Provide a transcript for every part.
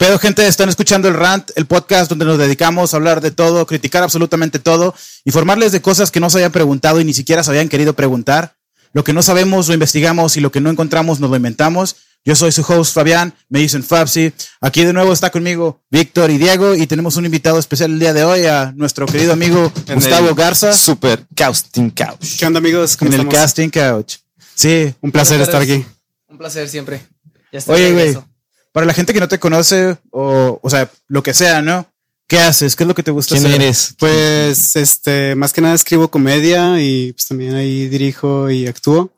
pedo, gente? Están escuchando el Rant, el podcast donde nos dedicamos a hablar de todo, criticar absolutamente todo, informarles de cosas que no se habían preguntado y ni siquiera se habían querido preguntar. Lo que no sabemos lo investigamos y lo que no encontramos nos lo inventamos. Yo soy su host Fabián, me dicen Fabsi. Aquí de nuevo está conmigo Víctor y Diego y tenemos un invitado especial el día de hoy a nuestro querido amigo En Gustavo el Garza Super Casting Couch. ¿Qué onda amigos? ¿Cómo en el? Casting Couch. Sí, Un placer estar aquí. Un placer siempre. Ya está Oye, güey. Para la gente que no te conoce o, o sea, lo que sea, ¿no? ¿Qué haces? ¿Qué es lo que te gusta ¿Quién hacer? eres? Pues este, más que nada escribo comedia y pues también ahí dirijo y actúo.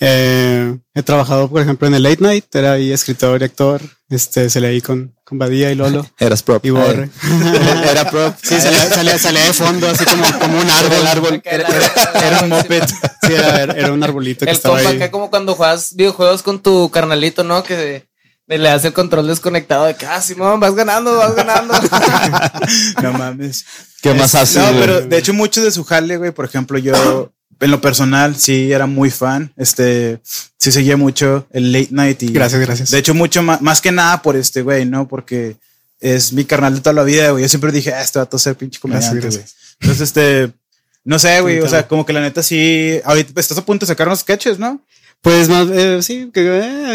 Eh, he trabajado, por ejemplo, en el Late Night, era ahí escritor y actor. Este, se leí con, con Badía y Lolo Eras prop. y Borre. Era prop. Sí, salía, salía, salía de fondo, así como, como un árbol. árbol. Acá la- Era un moped. Sí, era, era un arbolito que El estaba compa ahí. acá como cuando juegas videojuegos con tu carnalito, ¿no? Que le das el control desconectado de que, ah, Simón, vas ganando, vas ganando. No mames. ¿Qué más haces? No, güey? pero de hecho mucho de su jale, güey, por ejemplo, yo en lo personal sí era muy fan, este, sí seguía mucho el late night y Gracias, gracias. de hecho mucho más, más que nada por este güey, ¿no? Porque es mi carnal de toda la vida, güey. Yo siempre dije, ah, este va a ser pinche comediante, Gracias, güey. Entonces, este, no sé, güey, o sea, como que la neta sí, ahorita estás a punto de sacar unos sketches, ¿no? Pues más, eh, sí, que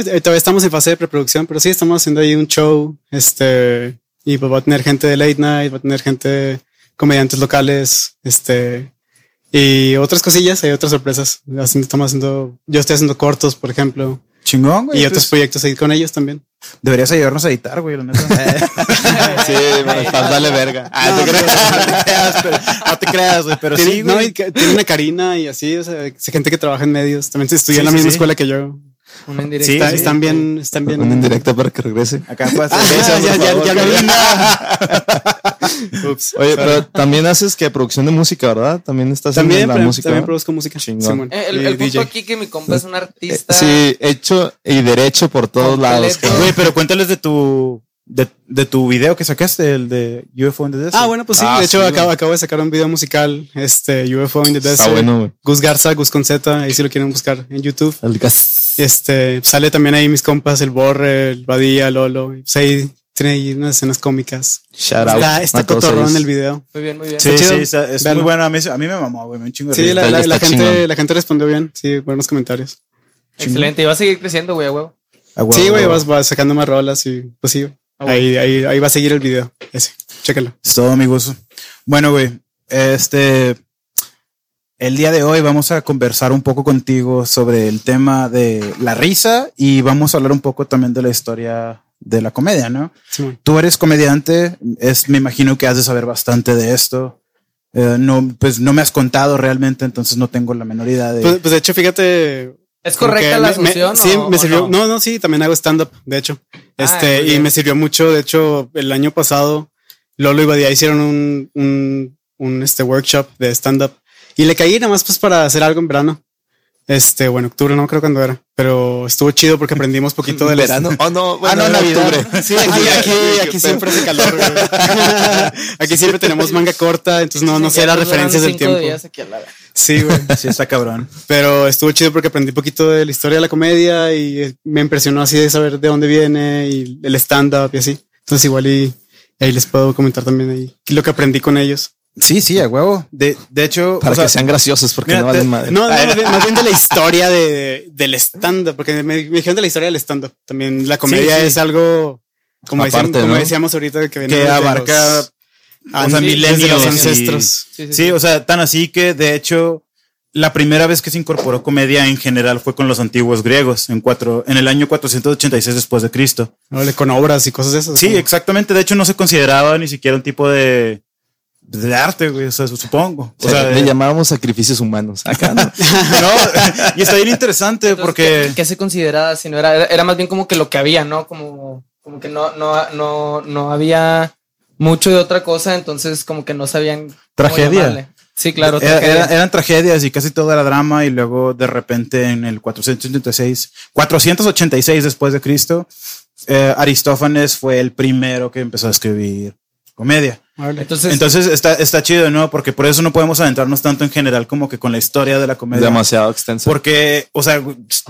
eh, todavía estamos en fase de preproducción, pero sí estamos haciendo ahí un show, este, y pues va a tener gente de late night, va a tener gente, comediantes locales, este, y otras cosillas, hay otras sorpresas. Haciendo- Estamos haciendo, yo estoy haciendo cortos, por ejemplo, Chingón, güey. y otros Pues, proyectos ahí con ellos también. Deberías ayudarnos a editar, güey, la neta. Sí, estás dale verga. Ah, no, ¿te crees? no te creas, pero, no te creas, güey, pero Tiene, sí, güey. tiene una Karina y así, o sea, gente que trabaja en medios, también estudia Sí, en la sí, misma sí. escuela que yo. Una indirecta. Sí, sí. están bien, están bien. Una indirecta para que regrese. Acá pues, Ah, cerveza, ya, ya, ya. Ups. Oye, pero también haces que producción de música, ¿verdad? También estás También, en la música. también produzco música. Chingón. Simón. Eh, el el punto DJ. aquí que mi compa es un Eh, artista. Sí, hecho y derecho por todos Completo. lados. Güey, pero cuéntales de tu de, de tu video que sacaste, el de UFO in the Desert. Ah, bueno, pues sí. Ah, de hecho, sí, acabo, de sacar un video musical, este, UFO in the Desert. Está bueno, güey. Gus Garza, Gus con Z, ahí si lo quieren buscar en YouTube. El gas. Este, sale también ahí mis compas, el Borre, el Badía, Lolo. y Pues ahí tiene ahí unas escenas cómicas. Shout out. Está, cotorrón el video. Muy bien, muy bien. sí, está sí, está- es muy bueno. A mí, a mí me mamó, güey, me un chingo de Sí, la, la- la gente, chingón. la gente respondió bien. Sí, buenos comentarios. Excelente. Y va a seguir creciendo, güey, a huevo. A huevo, sí, güey, vas, vas sacando más rolas y pues sí. Ah. Ahí, ahí, ahí va a seguir el video. Ese. Chécalo. Es todo, amigos. Bueno, güey, este. El día de hoy vamos a conversar un poco contigo sobre el tema de la risa y vamos a hablar un poco también de la historia de la comedia, ¿no? Simón. Tú eres comediante, es, me imagino que has de saber bastante de esto. Eh, no, pues no me has contado realmente, entonces no tengo la menor idea de. Pues, pues de hecho, fíjate, ¿Es correcta la me- me- asunción? sí, o- me sirvió. no? No? no, sí, también hago stand-up, de hecho. Ah, Este, y me sirvió mucho. De hecho, el año pasado, Lolo y Badía hicieron un, un, un este, workshop de stand-up y le caí nada más pues para hacer algo en verano. Este, bueno, octubre, no creo cuándo era, pero estuvo chido porque aprendimos poquito del verano. Oh, no, bueno, no, en Navidad. octubre. Sí, aquí, aquí, aquí siempre hace calor. güey. aquí siempre tenemos manga corta, entonces no, no sé las referencias del tiempo. Sí, güey. Sí, está cabrón. Pero estuvo chido porque aprendí poquito de la historia de la comedia y eh, me impresionó así de saber de dónde viene y el stand-up y así. Entonces igual y ahí les puedo comentar también ahí lo que aprendí con ellos. Sí, sí, a huevo. De, de hecho, Para o sea, que sean graciosos, porque mira, no valen madre. No, no, más bien, más bien de la historia de, del stand-up, porque me, me dijeron de la historia del stand-up. También la comedia sí. es algo, como, Aparte, decíamos, como decíamos ahorita, que, viene que abarca los- o sea, milenios los y- ancestros. Sí, o sea, tan así que de hecho la primera vez que se incorporó comedia en general fue con los antiguos griegos en cuatro, en el año 486 después de Cristo. Con obras y cosas de esas. Sí, como- exactamente. De hecho, no se consideraba ni siquiera un tipo de, de arte, güey. O sea, supongo. O O sea, le llamábamos sacrificios humanos. Acá no. no, y está bien interesante Entonces, porque ¿qué, qué se consideraba? Si no era, era, más bien como que lo que había, ¿no? Como, como que no, no, no, no había mucho de otra cosa, entonces como que no sabían. Tragedia. Sí, claro. era- tragedia. era- eran tragedias y casi todo era drama. Y luego de repente en el 486, 486 después de Cristo, eh, Aristófanes fue el primero que empezó a escribir comedia. Entonces, Entonces está, está chido, ¿no? Porque por eso no podemos adentrarnos tanto en general como que con la historia de la comedia. Demasiado extenso. Porque, o sea,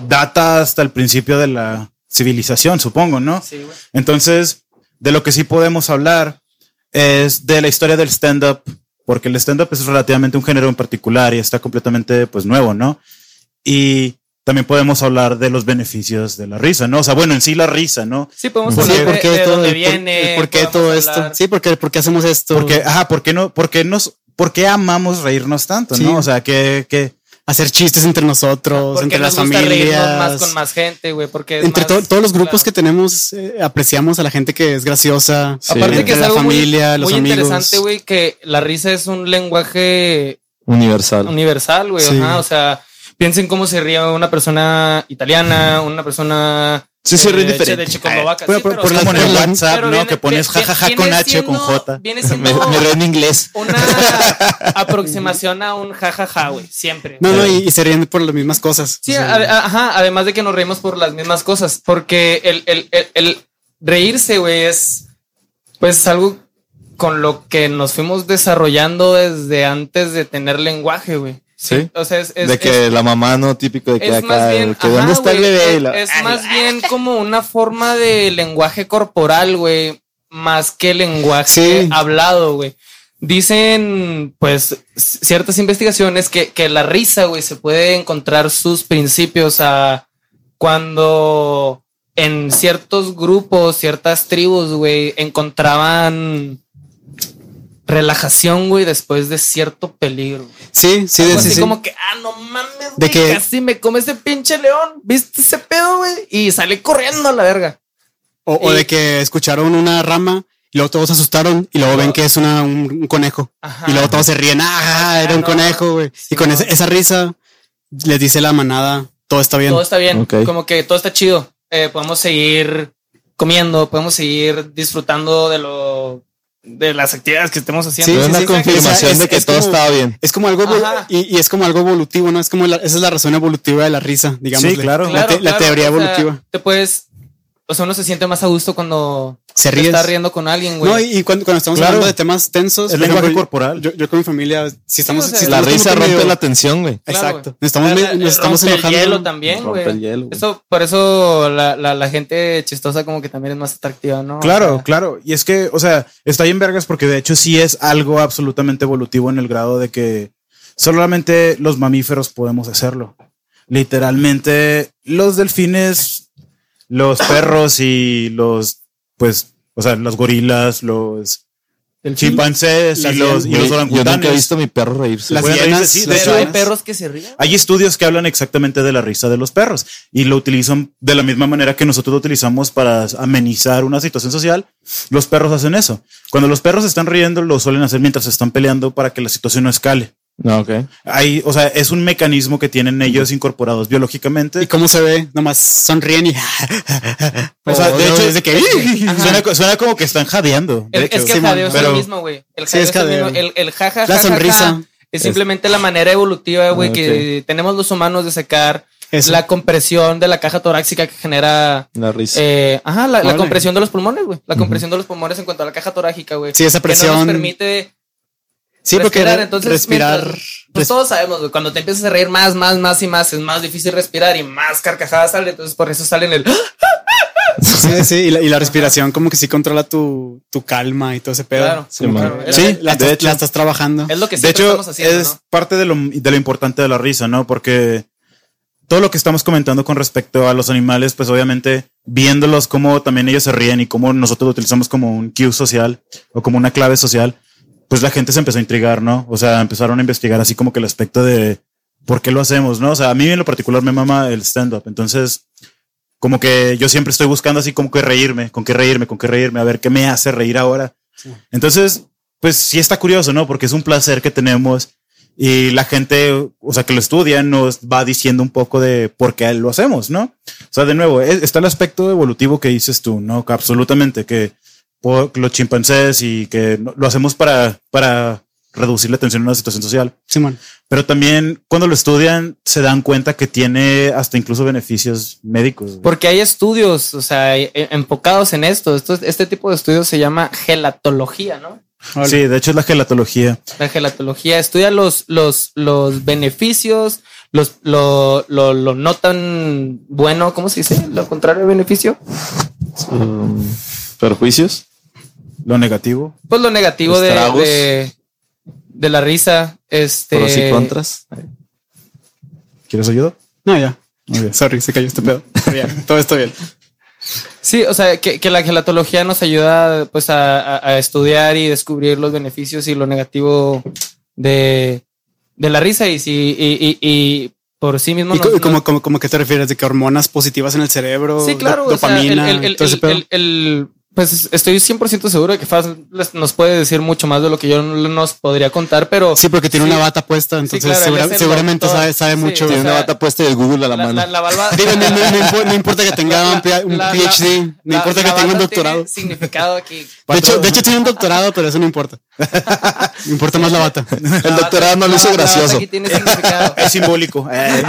data hasta el principio de la civilización, supongo, ¿no? sí, güey. Entonces, de lo que sí podemos hablar es de la historia del stand-up, porque el stand-up es relativamente un género en particular y está completamente pues nuevo, ¿no? Y también podemos hablar de los beneficios de la risa, ¿no? O sea, bueno, en sí la risa, ¿no? Sí, podemos Sí, hablar ¿por de, de todo, dónde viene. por qué todo esto? hablar- Sí, porque, ¿por qué hacemos esto? Porque, ajá, ¿por qué no, por qué nos, por qué amamos reírnos tanto, Sí. no? O sea, que, que, hacer chistes entre nosotros, Porque entre nos las gusta familias. más con más gente, güey, porque es entre más- to- todos los grupos claro. que tenemos, eh, apreciamos a la gente que es graciosa. Sí. Aparte entre que es la algo muy- familia, muy, los amigos. interesante, güey, que la risa es un lenguaje Universal. universal, güey. Sí. O sea, piensen cómo se ríe una persona italiana, una persona Sí, se ríe de- diferente. de Checoslovaquia. Pero Sí, por- pero, por o sea, la- como en el WhatsApp, pero ¿no? viene- que pones jajaja viene con H o con siendo- J. Viene Me, siendo me río en inglés. una aproximación a un jajaja, güey, siempre. No, no, y, y se ríen por las mismas cosas. Sí, O sea, a- a- ajá, además de que nos reímos por las mismas cosas, porque el, el, el, el reírse, güey, es pues algo con lo que nos fuimos desarrollando desde antes de tener lenguaje, güey. Sí. O sea, es, es- de que es- la mamá no típico de que más acá, bien, el que ajá, dónde está el güey, bebé. La- es más bien como una forma de lenguaje corporal, güey, más que lenguaje Sí. hablado, güey. Dicen, pues, ciertas investigaciones que, que la risa, güey, se puede encontrar sus principios a cuando en ciertos grupos, ciertas tribus, güey, encontraban relajación, güey, después de cierto peligro. Sí, sí, Algo sí, así sí. como que, ah, no mames, De güey, que- casi me come ese pinche león. ¿Viste ese pedo, güey? Y sale corriendo a la verga. O, de que escucharon una rama y luego todos se asustaron y luego ven que es una, un, un conejo. Ajá. Y luego todos se ríen. Ah, era un no, conejo, güey. sí, y con no. esa, esa risa les dice la manada, todo está bien. Todo está bien, como que todo está chido. Eh, podemos seguir comiendo, podemos seguir disfrutando de lo de las actividades que estemos haciendo. Sí, es una sí. confirmación es- de que es todo como- estaba bien. Es como algo y, y es como algo evolutivo, ¿no? Es como la- esa es la razón evolutiva de la risa, digamos. Sí, claro. La, te- la teoría o sea, evolutiva. te puedes, o sea, uno se siente más a gusto cuando Se ríe. está riendo con alguien, güey. No, y, y cuando, cuando estamos Claro. hablando de temas tensos, El lenguaje corporal. Yo, yo con mi familia, si estamos, o sea, si La estamos risa rompe medio- la tensión, güey. Claro, Exacto. Nos estamos, La- la- nos estamos rompe enojando. el hielo también, Rompe güey. el hielo, güey. Eso, por eso la, la, la gente chistosa como que también es más atractiva, ¿no? Claro, O sea, claro. Y es que, o sea, está ahí en vergas porque de hecho sí es algo absolutamente evolutivo en el grado de que solamente los mamíferos podemos hacerlo. Literalmente, los delfines, los perros y los, pues, o sea, los gorilas, los chimpancés y los, y los Yo nunca he orangutanes. visto a mi perro reírse. Las reírse, sí, de las hecho, Pero hay perros que se ríen. Hay estudios que hablan exactamente de la risa de los perros y lo utilizan de la misma manera que nosotros lo utilizamos para amenizar una situación social. Los perros hacen eso. Cuando los perros están riendo, lo suelen hacer mientras están peleando para que la situación no escale. No, ok. Hay, o sea, es un mecanismo que tienen ellos incorporados biológicamente. ¿Y cómo se ve? Nomás sonríen y. O sea, de no, hecho, es de que- suena, co- suena como que están jadeando. El- es que Sí, el jadeo es pero- lo mismo, güey. El Sí, jadeo es es, el jadeo. mismo. El, el jaja, La sonrisa. jaja Es simplemente la manera evolutiva, güey, Ah, que tenemos los humanos de sacar Eso. la compresión de la caja torácica que genera. La risa. eh, ajá, la, compresión de los pulmones, güey. La compresión de los pulmones en cuanto a la caja torácica, güey. Sí, esa Que no nos presión. permite sí, porque respirar. re- Entonces, respirar. mientras- pues todos sabemos, güey, cuando te empiezas a reír más, más, más y más, es más difícil respirar y más carcajadas salen. Entonces, por eso salen el. Sí, sí, y la, y la respiración como que sí controla tu, tu calma y todo ese pedo. Claro, Sí, que Sí, la, de estás, hecho. la estás trabajando. Es lo que De hecho, estamos haciendo, es ¿no? parte de lo, de lo importante de la risa, ¿no? Porque todo lo que estamos comentando con respecto a los animales, pues obviamente viéndolos cómo también ellos se ríen y cómo nosotros lo utilizamos como un cue social o como una clave social, pues la gente se empezó a intrigar, ¿no? O sea, empezaron a investigar así como que el aspecto de por qué lo hacemos, ¿no? O sea, a mí en lo particular me mama el stand-up, entonces como que yo siempre estoy buscando así como que reírme, con qué reírme, con qué reírme, a ver qué me hace reír ahora. Entonces, pues sí está curioso, ¿no? Porque es un placer que tenemos y la gente, o sea, que lo estudia nos va diciendo un poco de por qué lo hacemos, ¿no? O sea, de nuevo, es- está el aspecto evolutivo que dices tú, ¿no? Que absolutamente, que por los chimpancés y que lo hacemos para, para reducir la tensión en una situación social. Simón. Pero también cuando lo estudian se dan cuenta que tiene hasta incluso beneficios médicos. güey. Porque hay estudios, o sea, e- enfocados en esto. esto. Este tipo de estudios se llama gelatología, ¿no? Sí, de hecho es la gelatología. La gelatología estudia los, los, los beneficios, los, lo, lo, lo no tan bueno, ¿cómo se dice? Lo contrario de beneficio. Um, ¿Perjuicios? Lo negativo. Pues lo negativo de, de, de la risa. Este. Pros y contras. ¿Quieres ayuda? No, ya. Muy bien. Sorry, se cayó este pedo. Ya, todo está bien. Sí, o sea, que, que la gelatología nos ayuda pues a, a- a estudiar y descubrir los beneficios y lo negativo de, de la risa y si y, y- y por sí mismo ¿Y nos- como, como, como que te refieres? ¿De que hormonas positivas en el cerebro? Sí, claro. o sea, dopamina, el- el- el- pues estoy 100% seguro de que Faz les- nos puede decir mucho más de lo que yo no nos podría contar, pero Sí, porque tiene Sí. una bata puesta, entonces claro, segura- seguramente doctor. sabe, sabe Sí, mucho. o Tiene sea, una bata puesta y el Google a la, la, mano. la, la valva- Digo, no, no- no impo- no importa que tenga la- un, P- un la- PhD, no importa la que tenga un doctorado. tiene significado aquí. De hecho, de hecho, tiene un doctorado, pero eso no importa. Me importa más la bata. El doctorado no lo hizo gracioso. Aquí tiene significado. Es simbólico. Eh,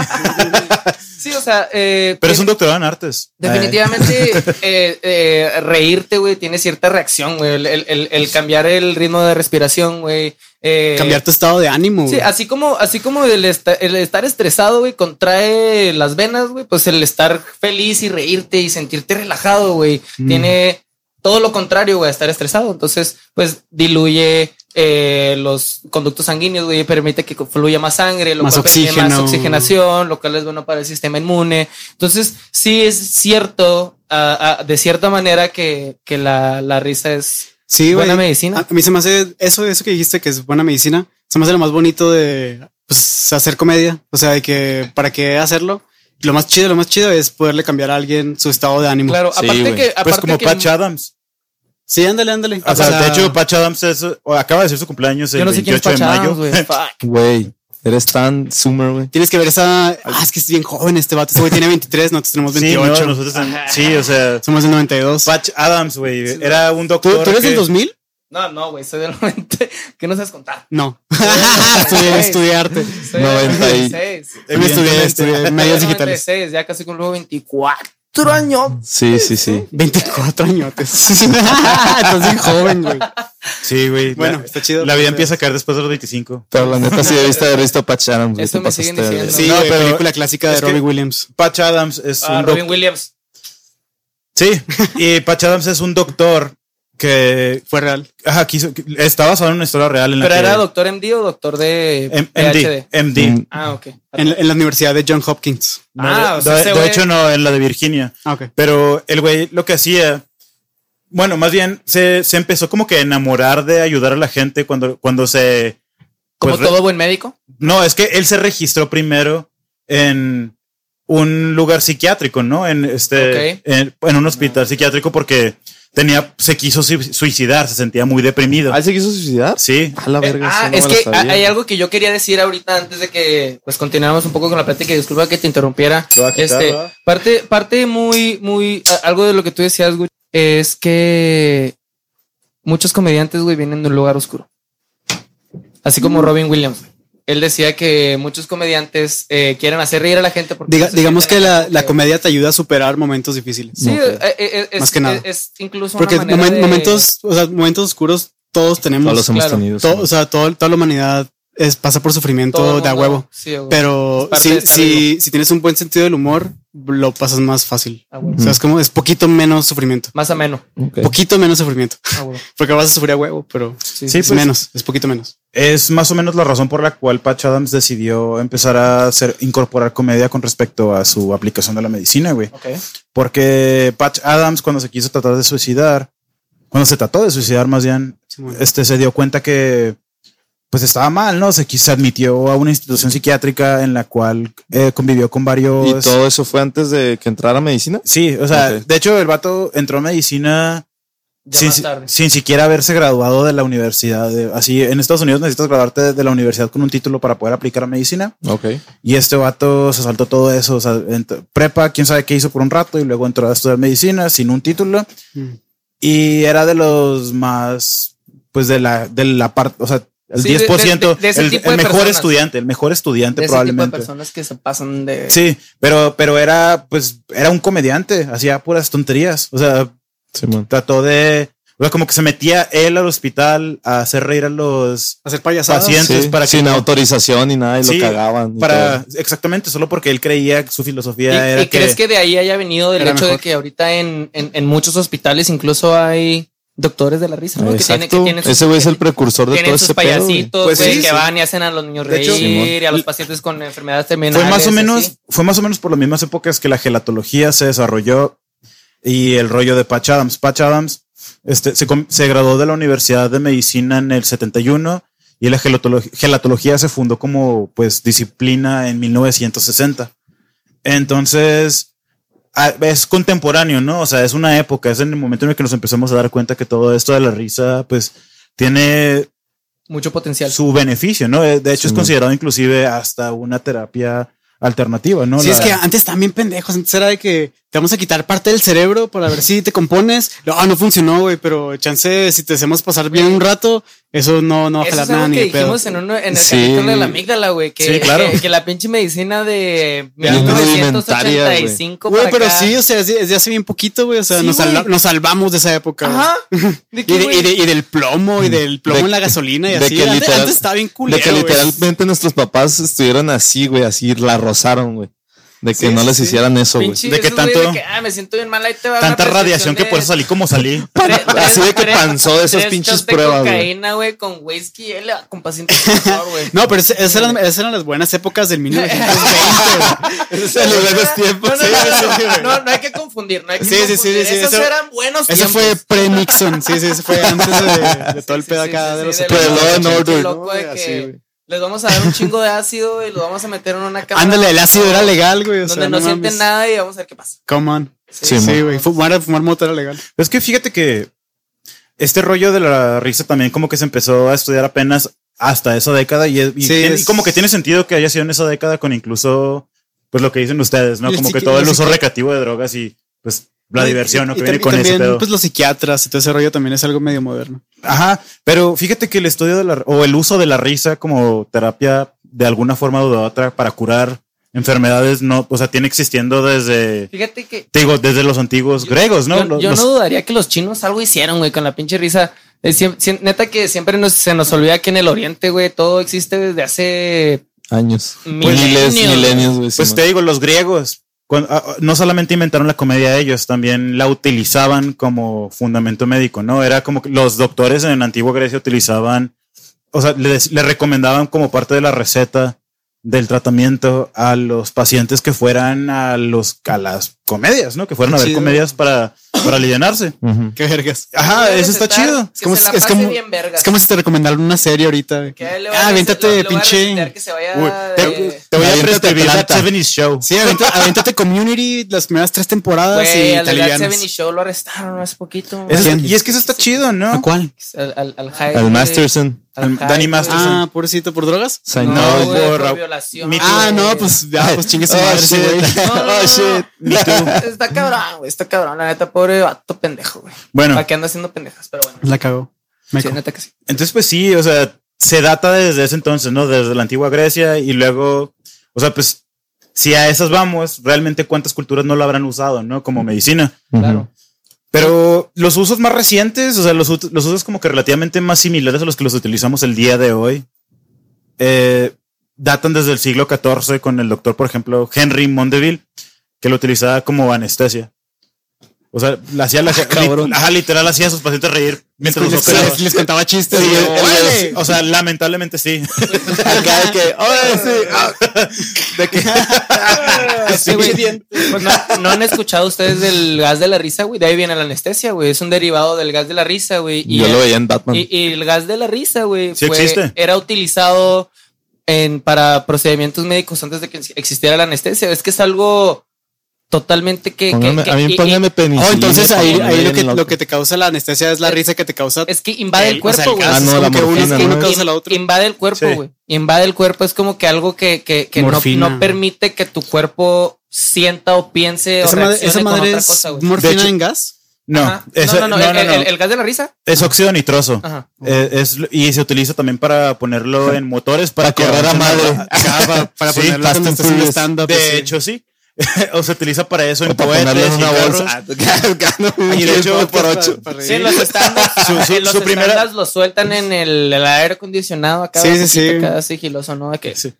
Sí, o sea, eh, Pero es un doctorado en artes. Definitivamente, eh, eh, reírte, güey, tiene cierta reacción, güey. El, el- el- el cambiar el ritmo de respiración, güey. eh, Cambiar tu estado de ánimo. Sí, así como, así como el, esta- el estar estresado, güey, contrae las venas, güey, pues el estar feliz y reírte y sentirte relajado, güey, Mm. tiene todo lo contrario, güey, a estar estresado. Entonces, pues diluye eh, los conductos sanguíneos, güey, permite que fluya más sangre, lo Más cual permite más oxígeno. oxigenación, lo cual es bueno para el sistema inmune. Entonces, sí es cierto, ah, ah, de cierta manera, que, que la, la risa es Sí, buena medicina. A a mí se me hace eso, eso que dijiste que es buena medicina. Se me hace lo más bonito de pues, hacer comedia. O sea, de que para qué hacerlo. Lo más chido, lo más chido es poderle cambiar a alguien su estado de ánimo. Claro, Sí, aparte güey. que, aparte Pues como que Patch Adams. Sí, ándale, ándale. O sea, de hecho, Patch Adams es, o acaba de ser su cumpleaños el yo no sé quién es 28 de mayo. Güey. Eres tan zoomer, güey. tienes que ver esa. Ah, es que es bien joven este vato. Este güey tiene 23, nosotros tenemos Sí, 28. no, nosotros tam- sí, o sea, Somos del 92. Patch Adams, güey, era un ¿Tú, doctor. tú eres del que- 2000? No, no, güey, soy del 90. ¿Qué no sabes contar? No. Estudié. Soy 90 y- 96. Yo me estudié, estudié medios digitales. 96, ya casi cumplo 24 años. Sí, sí, sí. 24 añotes. Estás bien joven, güey. Sí, güey. Bueno, la, está chido. la vida empieza a caer después de los 25. Pero la neta sí debiste haber visto Patch Adams. Eso me siguen diciendo. Sí, No, pero- película clásica de Robbie Williams. Patch Adams es Ah, un Robin Williams. Sí, y Patch Adams es un doctor que Fue real. ajá, quiso, está basado en una historia real en la ¿Pero que- era doctor MD o doctor de M- PhD? MD, MD. Mm, Ah, ok. En, en la Universidad de John Hopkins. No, Ah, de, o sea, de- ese de güey- hecho no, en la de Virginia. Ah, ok. Pero el güey lo que hacía, bueno, más bien se, se empezó como que a enamorar de ayudar a la gente cuando, cuando se... Como pues, re- todo buen médico. No, es que él se registró primero en un lugar psiquiátrico, ¿no? En este, en un hospital psiquiátrico porque tenía, se quiso sui- suicidar, se sentía muy deprimido. ¿Ah, él se quiso suicidar? Sí. A la Eh, verga. ah, no es que hay algo que yo quería decir ahorita antes de que pues continuáramos un poco con la plática y disculpa que te interrumpiera. Quitar, Este, ¿verdad? parte, parte muy, muy, a- algo de lo que tú decías, güey, es que muchos comediantes, güey, vienen de un lugar oscuro. Así Mm. como Robin Williams. Él decía que muchos comediantes eh, quieren hacer reír a la gente porque Diga- digamos que la, la comedia te ayuda a superar momentos difíciles. Sí, Ok. eh, eh, es, Más que nada. es- es incluso Porque una momen- de- momentos, o sea, momentos oscuros todos tenemos. Todos los hemos Claro. tenido. Sí. o sea, todo- toda la humanidad es, pasa por sufrimiento de a huevo. sí. Pero si, si, si tienes un buen sentido del humor, lo pasas más fácil. A huevo. O sea, es como es poquito menos sufrimiento. Más ameno. Ok. Poquito menos sufrimiento. A huevo. Porque vas a sufrir a huevo, pero Sí, Sí, es pues, menos, es poquito menos. Es más o menos la razón por la cual Patch Adams decidió empezar a hacer, incorporar comedia con respecto a su aplicación de la medicina, güey. Ok. Porque Patch Adams, cuando se quiso tratar de suicidar, cuando se trató de suicidar más bien, este se dio cuenta que pues estaba mal, ¿no? Se, se admitió a una institución psiquiátrica en la cual eh, convivió con varios. ¿Y todo eso fue antes de que entrara a medicina? Sí, o sea, Ok. de hecho el vato entró a medicina sin, sin siquiera haberse graduado de la universidad. De- así, en Estados Unidos necesitas graduarte de, la universidad con un título para poder aplicar a medicina. Ok. Y este vato se saltó todo eso. O sea, prepa, quién sabe qué hizo por un rato y luego entró a estudiar medicina sin un título. Mm. Y era de los más, pues de la, de la parte, o sea, el Sí, de- 10%, de- de ese el, tipo el de mejor personas. estudiante, el mejor estudiante de ese tipo de probablemente. personas que se pasan de. Sí, pero, pero era, pues, era un comediante, hacía puras tonterías. O sea, Simón. trató de, o sea, como que se metía él al hospital a hacer reír a los Hacer payasadas. Pacientes. Sí, para que sin no- autorización ni nada y Sí, lo cagaban. y para, todo. exactamente, solo porque él creía que su ¿Y, filosofía era y crees que de ahí haya venido del hecho de mejor. que ahorita en, en, en muchos hospitales incluso hay doctores de la risa, ¿no? Que tienen, que Exacto. tienen sus- Ese güey es el precursor de todo sus ese pedo. güey. payasitos, Pues güey, sí, que sí. van y hacen a los niños hecho, reír y a los pacientes con enfermedades terminales. Fue más o menos, así. fue más o menos por las mismas épocas que la gelatología se desarrolló y el rollo de Patch Adams. Patch Adams este, se, graduó de la Universidad de Medicina en el 71 y la gelatolo- gelatología se fundó como pues disciplina en 1960. Entonces, es contemporáneo, ¿no? O sea, es una época, es en el momento en el que nos empezamos a dar cuenta que todo esto de la risa, pues, tiene Mucho potencial. su beneficio, ¿no? De hecho, es considerado inclusive hasta una terapia alternativa, ¿no? Sí, La- es que antes también pendejos. Antes era de que te vamos a quitar parte del cerebro para ver si te compones. No, ah, no funcionó, güey, pero chance, si te hacemos pasar bien un rato, eso no, no va a Eso jalar es nada algo que de pedo. dijimos en, uno, en el Sí. capítulo de la amígdala, güey. Que, Sí, claro. que, que la pinche medicina de Ya es rudimentaria, 1985 Güey, pero acá. sí, o sea, es de, es de hace bien poquito, güey. O sea, Sí, nos, güey. salva- nos salvamos de esa época. Ajá. ¿De Y, qué, de- güey? y de- y del plomo y del plomo de- en la gasolina y de así. que antes, literal- antes estaba bien De culero. que güey. literalmente nuestros papás estuvieran así, güey, así la rozaron, güey. De que Sí, no les sí. hicieron eso, güey. De que tanto- de que, ah, me siento bien mal, ahí te va Tanta radiación que por eso salí como salí. Así de que panzó de esas pinches de pruebas, güey. cocaína, güey, con whisky, L, con pacientes por favor, güey. No, pero es- esas eran, esas eran las buenas épocas del 1920. güey. Esos son los buenos tiempos. No, no, Sí, no, no, no, no hay que confundir, no hay que Sí, sí, sí, confundir. sí, Esos eso- eran buenos Eso tiempos. fue pre-Nixon. Sí, sí, eso fue antes de, de todo el pedo acá de los Pero la- Law and pinche Order, les vamos a dar un chingo de ácido y los vamos a meter en una cámara. Ándale, el ácido era legal, güey. O Donde sea, no, no sienten nada y vamos a ver qué pasa. Come on. Sí, Sí, güey. Fumar, fumar moto era legal. Es que fíjate que este rollo de la risa también como que se empezó a estudiar apenas hasta esa década y, es- y Sí, tiene- es- y como que tiene sentido que haya sido en esa década con incluso pues lo que dicen ustedes, ¿no? Como que todo el uso recreativo de drogas y pues la Y- diversión, ¿no? y Que viene tam- con y ese también, pedo. Pues los psiquiatras y todo ese rollo también es algo medio moderno. Ajá, pero fíjate que el estudio de la, o el uso de la risa como terapia de alguna forma u otra para curar enfermedades no, o sea, tiene existiendo desde, Fíjate que te digo, desde los antiguos griegos, ¿no? yo, Los- yo los- no dudaría que los chinos algo hicieron, güey, con la pinche risa. Eh, neta que siempre nos, se nos olvida que en el oriente, güey, todo existe desde hace Años. Milenios, Miles, milenios, güey. Pues te digo, los griegos ah, ah, no solamente inventaron la comedia ellos, también la utilizaban como fundamento médico, ¿no? Era como que los doctores en Antigua Grecia utilizaban, o sea, le, le recomendaban como parte de la receta del tratamiento a los pacientes que fueran a los a las comedias, ¿no? Que fueran a ver Chido. comedias para, para aliviarse. Ujú. Qué vergas. Ajá, Debes eso está estar- chido. que como se si- la es pase como- bien vergas. Es como si te recomendaran una serie ahorita. Que le a Ah, voy a pinche. que se vaya Uy, te, de- te voy a Aviéntate prescribir That Atlanta. 70 Show. Sí, avéntate, avéntate Community las primeras tres temporadas Güey, y al te alivianas. 70 Show lo arrestaron hace poquito. Eso- ¿Quién? y es que eso está chido, ¿no? ¿A cuál? Al, al, al Hyde, Al güey. Masterson. Al Al Hyde, Danny güey. Masterson. Ah, pobrecito, ¿por drogas? No, no, güey, por- por violación. Ah, no, pues ya, pues chingue su Oh, madre ese shit. güey. No, no, no, Oh, no. shit. Me too. Está cabrón, güey. Está cabrón. La neta, pobre vato pendejo, güey. Bueno, ¿Para qué anda haciendo pendejas? Pero bueno. La cagó. Me Sí, co- neta que sí. Entonces, pues sí, o sea, se data desde ese entonces, ¿no? Desde la antigua Grecia y luego, o sea, pues, si a esas vamos, realmente cuántas culturas no lo habrán usado, ¿no? Como medicina. Claro. Pero los usos más recientes, o sea, los, los usos como que relativamente más similares a los que los utilizamos el día de hoy, eh, datan desde el siglo XIV con el doctor, por ejemplo, Henry Mondeville, que lo utilizaba como anestesia. O sea, la hacía la cabrón. ajá, literal hacía a sus pacientes reír mientras los les, operaba. les- les contaba chistes. Sí, y yo, el- el- ¡órale! o sea, lamentablemente sí. Acá de que, sí, ah, De que Sí, güey. Pues no, ¿no han escuchado ustedes del gas de la risa, güey. De ahí viene la anestesia, güey. Es un derivado del gas de la risa, güey. Y, Yo lo veía en Batman. y, y el gas de la risa, güey, Sí fue- existe. era utilizado en, para procedimientos médicos antes de que existiera la anestesia. Es que es algo totalmente que. que- Póngame- que- a mí póngame penicilina. Oh, entonces ahí, ahí lo, que, lo que te causa la anestesia es la risa que te causa. es que invade el, o cuerpo, güey. Ah, es no, la que uno, causa la otra. Invade el cuerpo, Sí. güey. Invade el cuerpo. Es como que algo que, que, que no, no permite que tu cuerpo sienta o piense o Esa madre, reaccione esa con madre otra es cosa, güey. morfina hecho- en gas. no, no, no, no, el, el- el gas de la risa. es óxido nitroso. Ajá. Eh, es, y se utiliza también para ponerlo en motores para, Para correr a madre. Acá para, para Sí, ponerlo Furious. stand-up. De así. hecho, sí. o se utiliza para eso en cohetes una bolsa. Y de hecho, por ocho. Sí, los estándares, Su- su- los su primera- estándares los sueltan en el, el aire acondicionado acá. Sí, sí, poquito sí. Acá sigiloso, ¿no? De que Sí.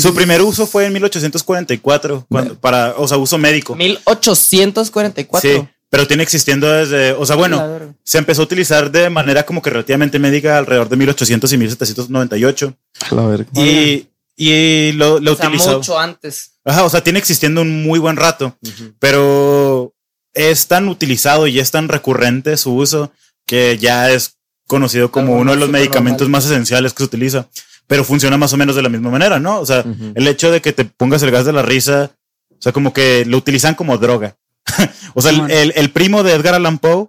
Su primer uso fue en 1844, cuando- para, o sea, uso médico. 1844. Sí, pero tiene existiendo desde, o sea, bueno, se empezó a utilizar de manera como que relativamente médica alrededor de 1800 y 1798 La verga. y, y lo, lo O sea, utilizó. mucho antes. Ajá, o sea, tiene existiendo un muy buen rato, pero es tan utilizado y es tan recurrente su uso que ya es conocido como Algo uno de los medicamentos normal. más esenciales que se utiliza, pero funciona más o menos de la misma manera, ¿no? O sea, el hecho de que te pongas el gas de la risa, o sea, como que lo utilizan como droga. o sea, el, Simón. el- el primo de Edgar Allan Poe,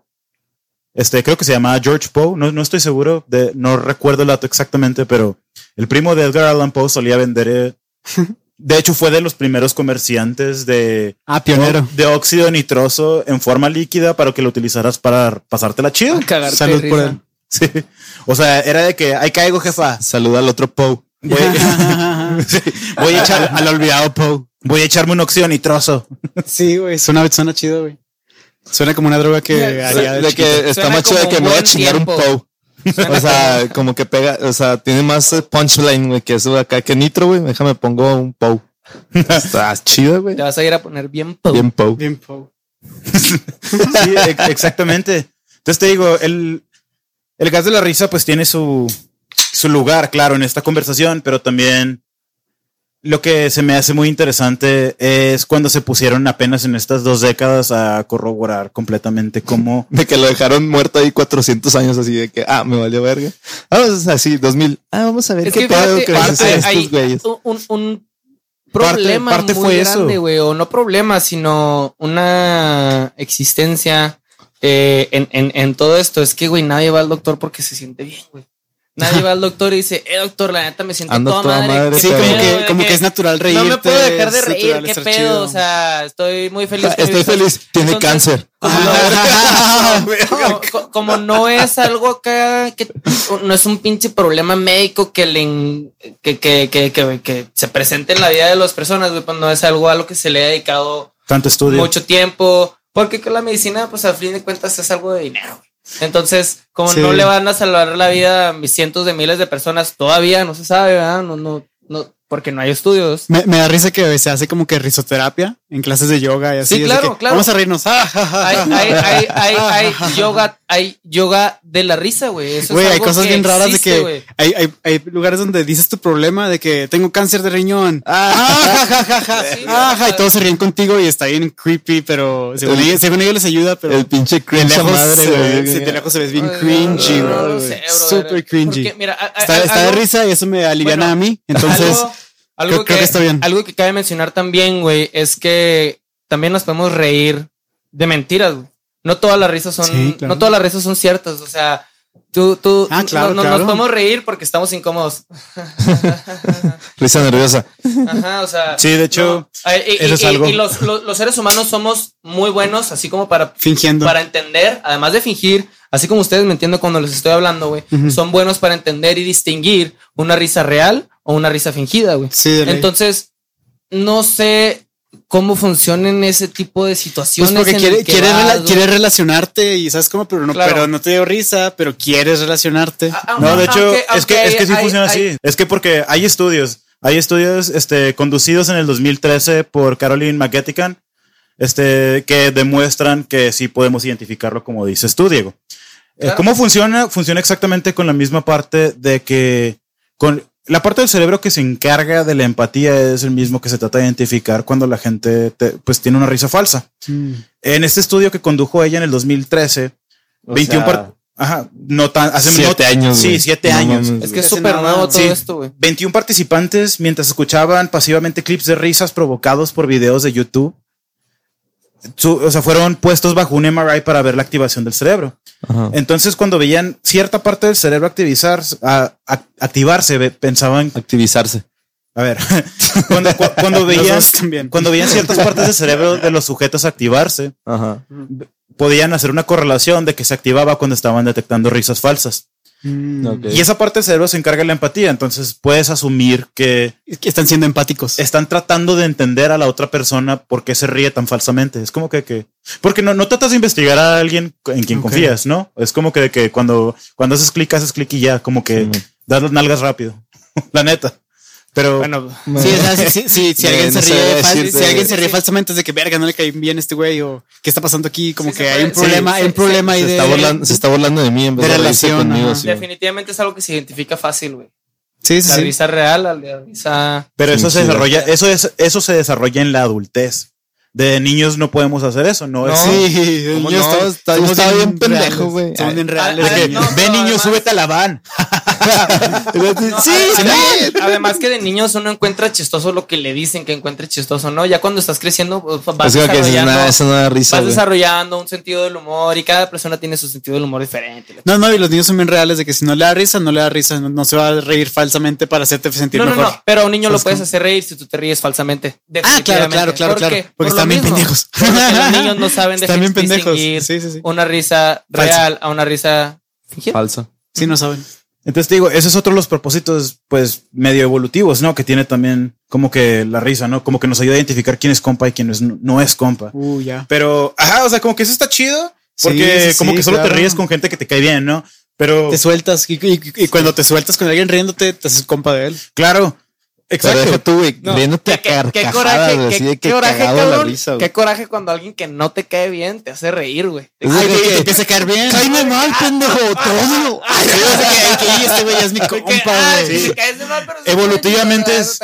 este, creo que se llamaba George Poe, no, no estoy seguro, de, no recuerdo el dato exactamente, pero el primo de Edgar Allan Poe solía vender, eh, de hecho fue de los primeros comerciantes de, Ah, pionero. de óxido nitroso en forma líquida para que lo utilizaras para pasártela chido. Cagarte Salud por él. Sí. O sea, era de que ahí caigo, jefa. Saluda al otro Poe. Voy, Sí. voy a echar al olvidado Poe. Voy a echarme un óxido nitroso. Sí, güey. Suena, suena chido, güey. Suena como una droga que haría De de que está más chido de que me voy a chingar un tiempo. O sea, como que pega, o sea, tiene más eh, punchline, güey, que eso de acá que nitro, güey. Déjame pongo un Poe. Está chido, güey. Te vas a ir a poner bien po- Bien Poe. Bien Poe. Sí, e- exactamente. Entonces te digo, el, el gas de la risa pues tiene su, su lugar, claro, en esta conversación, pero también lo que se me hace muy interesante es cuando se pusieron apenas en estas dos décadas a corroborar completamente cómo... De que lo dejaron muerto ahí 400 años así de que, ah, me valió verga. Vamos así, 2000. Ah, vamos a ver Es qué que pedo fíjate, que hay- estos güeyes. un, un- Parte- problema parte muy fue eso. grande, güey, o no problema, sino una existencia eh, en, en, en todo esto. Es que, güey, nadie va al doctor porque se siente bien, güey. Nadie va al doctor y dice, eh, doctor, la neta me siento Ando toda, toda madre. madre, ¿qué Sí, como que, güey? como que es natural reírte. No me puedo dejar de reír, qué pedo. chido. O sea, estoy muy feliz. con Estoy feliz, tiene Entonces, cáncer. Como, Ah, como- co- como no es algo acá que no es un pinche problema médico que le que, que, que, que se presente en la vida de las personas, güey, pues no es algo a lo que se le ha dedicado Tanto estudio. mucho tiempo, porque con la medicina, pues al fin de cuentas es algo de dinero. Entonces, como Sí. no le van a salvar la vida a cientos de miles de personas, todavía no se sabe, ¿verdad? No, no, no, porque no hay estudios. Me, me da risa que se hace como que risoterapia en clases de yoga y así. Sí, claro, que claro. Vamos a reírnos. Ah, Hay, yoga, hay yoga de la risa, güey. Eso es Güey, hay cosas que bien raras de que hay, hay, hay lugares donde dices tu problema de que tengo cáncer de riñón. Ah, ja, ja, ja, ja. Sí, Ah, ja, o y todos se ríen contigo y está bien creepy, pero según, El- ellos, según ellos les ayuda, pero El pinche de cringe lejos, madre, se ve, de lejos se ves bien Ay, cringy, güey. Super cringy. Mira, Está, está de risa y eso me aliviana a mí. Entonces, algo, creo- creo que está bien. Algo que cabe mencionar también, güey, es que también nos podemos reír de mentiras, güey. No todas las risas son, Sí, claro. no todas las risas son ciertas. O sea, tú, tú, Ah, claro, no- claro. nos podemos reír porque estamos incómodos. Risa nerviosa. Ajá, o sea. Sí, de hecho, no, y, eso es y- algo. y los, los- los seres humanos somos muy buenos, así como para, fingiendo. para entender, además de fingir, así como ustedes me entienden cuando les estoy hablando, güey, son buenos para entender y distinguir una risa real o una risa fingida, güey. Sí. Entonces, no sé cómo funcionan ese tipo de Pues situaciones. porque en quiere, quiere, vas, rela- güey. quiere relacionarte y sabes cómo, pero no, Claro. pero no te dio risa, pero quieres relacionarte. Ah, No, de hecho, es que, es que sí hay- funciona hay- así. Es que porque hay estudios, hay estudios este, conducidos en el 2013 por Caroline McGettigan, este, que demuestran que sí podemos identificarlo como dices tú, Diego. Eh, Claro. ¿Cómo funciona? Funciona exactamente con la misma parte de que con la parte del cerebro que se encarga de la empatía es el mismo que se trata de identificar cuando la gente te- pues tiene una risa falsa. Mm. En este estudio que condujo ella en el 2013, O 21 sea, par- Ajá, no tan, hace Siete no- años, Sí, siete No años. Es que es súper nuevo todo Sí. esto, güey. 21 participantes mientras escuchaban pasivamente clips de risas provocados por videos de YouTube. Su- o sea, fueron puestos bajo un MRI para ver la activación del cerebro. Ajá. Entonces, cuando veían cierta parte del cerebro activizar, a- a- activarse, pensaban, Activizarse. a ver, cuando, cu- cuando veían, cuando ciertas partes del cerebro de los sujetos activarse, Ajá. podían hacer una correlación de que se activaba cuando estaban detectando risas falsas. Mm. Y esa parte del cerebro se encarga de la empatía. Entonces puedes asumir que Es que están siendo empáticos. están tratando de entender a la otra persona por qué se ríe tan falsamente. Es como que, que porque no, no tratas de investigar a alguien en quien confías, ¿no? Es como que, que cuando, cuando haces clic, haces clic y ya, como que Sí. das las nalgas rápido. la neta. Pero Bueno, Sí, o sea, si, si, si, alguien se no ríe, decirte. si alguien se ríe Sí. falsamente es de que verga, no le cae bien este güey o qué está pasando aquí, como Sí, que hay un problema, sí, hay un sí, problema ahí Se de está, burlando, se está burlando de mí en vez de de, relación, conmigo. sí, definitivamente es algo que se identifica fácil, güey. Sí, sí, La sí. risa real, la risa. Pero eso Sí, se sí, desarrolla, eso es, eso se desarrolla en la adultez. De niños no podemos hacer eso, no, es. Sí, ¿Cómo yo no? estaba bien pendejo, güey. Bien Ah, reales. ah, no, Ve niño, súbete a la van. No, sí, además, sí. además que de niños uno encuentra chistoso lo que le dicen que encuentre chistoso, ¿no? Ya cuando estás creciendo, pues, vas Es desarrollando, no risa, vas desarrollando un sentido del humor y cada persona tiene su sentido del humor diferente. No, no, y los niños son bien reales de que si no le da risa, no le da risa, no, no se va a reír falsamente para hacerte sentir No, no, mejor. no, pero a un niño lo ¿Sabes puedes hacer reír si tú te ríes falsamente. Ah, claro, claro, claro, ¿Por claro. Porque Por están bien pendejos. Porque los niños no saben Están bien distinguir pendejos. Sí, sí, sí. una risa Falsa. real a una risa fingida. Falso. Sí, no saben. Entonces te digo, ese es otro de los propósitos, pues, medio evolutivos, ¿no? Que tiene también como que la risa, ¿no? Como que nos ayuda a identificar quién es compa y quién es- no es compa. Uh, ya. Pero, ajá, o sea, como que eso está chido. Porque Sí, sí, como que solo te ríes con gente que te cae bien, ¿no? Pero, Te sueltas y, y- y cuando te sueltas con alguien riéndote, te haces compa de él. claro, Pero deja exacto. tú, güey, No, riéndote a ¿Qué, qué- qué carcajadas, coraje, güey, qué, así de que qué coraje, la cabrón. risa, güey. qué coraje cuando alguien que no te cae bien te hace reír, güey. Ay, güey, que- te empieza a caer bien. Cállame mal, pendejo, te odio. Ay, que, que este güey es mi compa, güey. pero Evolutivamente te- es-.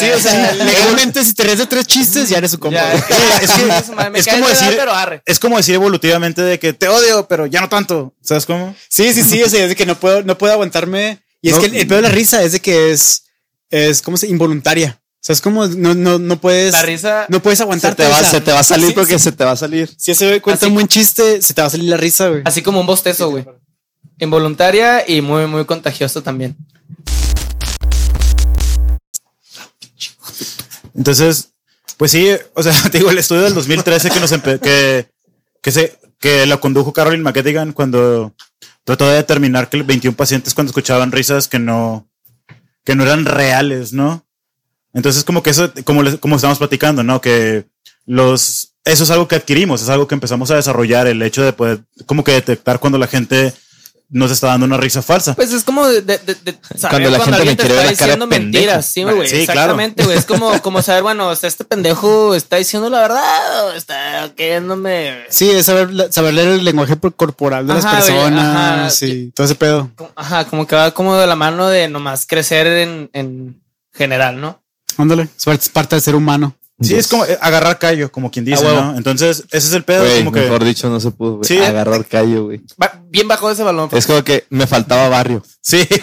Sí, o sea, legalmente si te ríes de tres chistes, ya eres su compa. Es como decir- pero arre. Es como decir evolutivamente de que te odio, pero ya no tanto. ¿Sabes cómo? Sí, sí, sí, o sea, es de que no puedo, no puedo aguantarme. Y es que el, el peor de la risa es de que es, es como se involuntaria. O sea, es como no, no, no puedes, La risa. no puedes Se aguantarte. te, va, se te va a salir sí, porque sí. se te va a salir. Si ese güey cuenta Así- un buen chiste, se te va a salir la risa, güey. Así como un bostezo, güey. Involuntaria y muy, muy contagioso también. Entonces, pues sí, o sea, te digo, el estudio del 2013 que nos que, que se, que lo condujo Caroline McGettigan cuando trató de determinar que 21 pacientes cuando escuchaban risas que no, que no eran reales, ¿no? Entonces, como que eso, como, estamos platicando, ¿no? Que los, eso es algo que adquirimos, es algo que empezamos a desarrollar, el hecho de poder, como que detectar cuando la gente nos está dando una risa falsa. Pues es como de, de, de- de saber Cuando la gente me quiere está ver la cara de diciendo pendejo. mentiras. Sí, güey. Sí, claro. exactamente, güey. Es como, como saber, bueno, o sea, este pendejo está diciendo la verdad o está queriéndome. Sí, es saber, saber leer el lenguaje por- corporal de las Ajá, personas. ajá. Sí, todo ese pedo. Ajá, como que va como de la mano de nomás crecer en, en general, ¿no? Ándale, es parte del ser humano. Sí, es como eh, agarrar callo, como quien dice, Ah. ¿no? Entonces, ese es el pedo, Güey, como que... mejor dicho, no se pudo, güey. Sí. Agarrar callo, güey. Bien bajo ese balón. Es como que me faltaba barrio. Sí.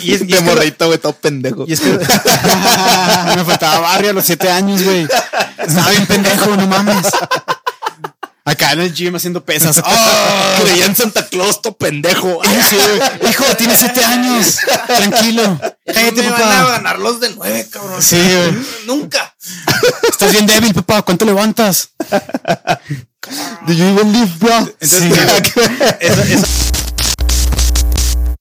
Y, es, y de es que- morrito, güey, todo pendejo. y es que- Me faltaba barrio a los siete años, güey. Estaba bien pendejo, no mames. Acá en el gym haciendo pesas. ¡Oh! Creía en Santa Claus, todo pendejo. Sí. Hijo, tienes siete años. Tranquilo. Cállate, me van a ganar los de nueve, cabrón. Sí, güey. Nunca. Estás bien débil, papá. ¿Cuánto levantas? Do you even live, bro? Entonces, esa- esa-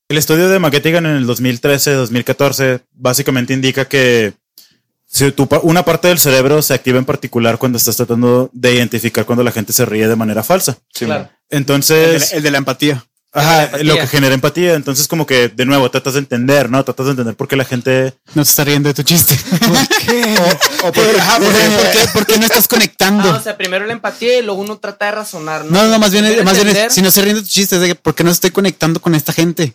el estudio de McGettigan en el 2013-2014 básicamente indica que si tu una parte del cerebro se activa en particular cuando estás tratando de identificar cuando la gente se ríe de manera falsa. claro. El de, la, Entonces, el de la empatía. ajá, lo que genera empatía. Entonces, como que de nuevo tratas de entender, ¿no? Tratas de entender por qué la gente. No te está riendo de tu chiste. ¿Por qué? O por- ajá, ¿Por porque- qué, por qué no estás conectando? Ah, o sea, primero la empatía y luego uno trata de razonar. No, No, no, más bien, más bien, es- si no se ríen de tu chiste, es de que, ¿por qué no estoy conectando con esta gente?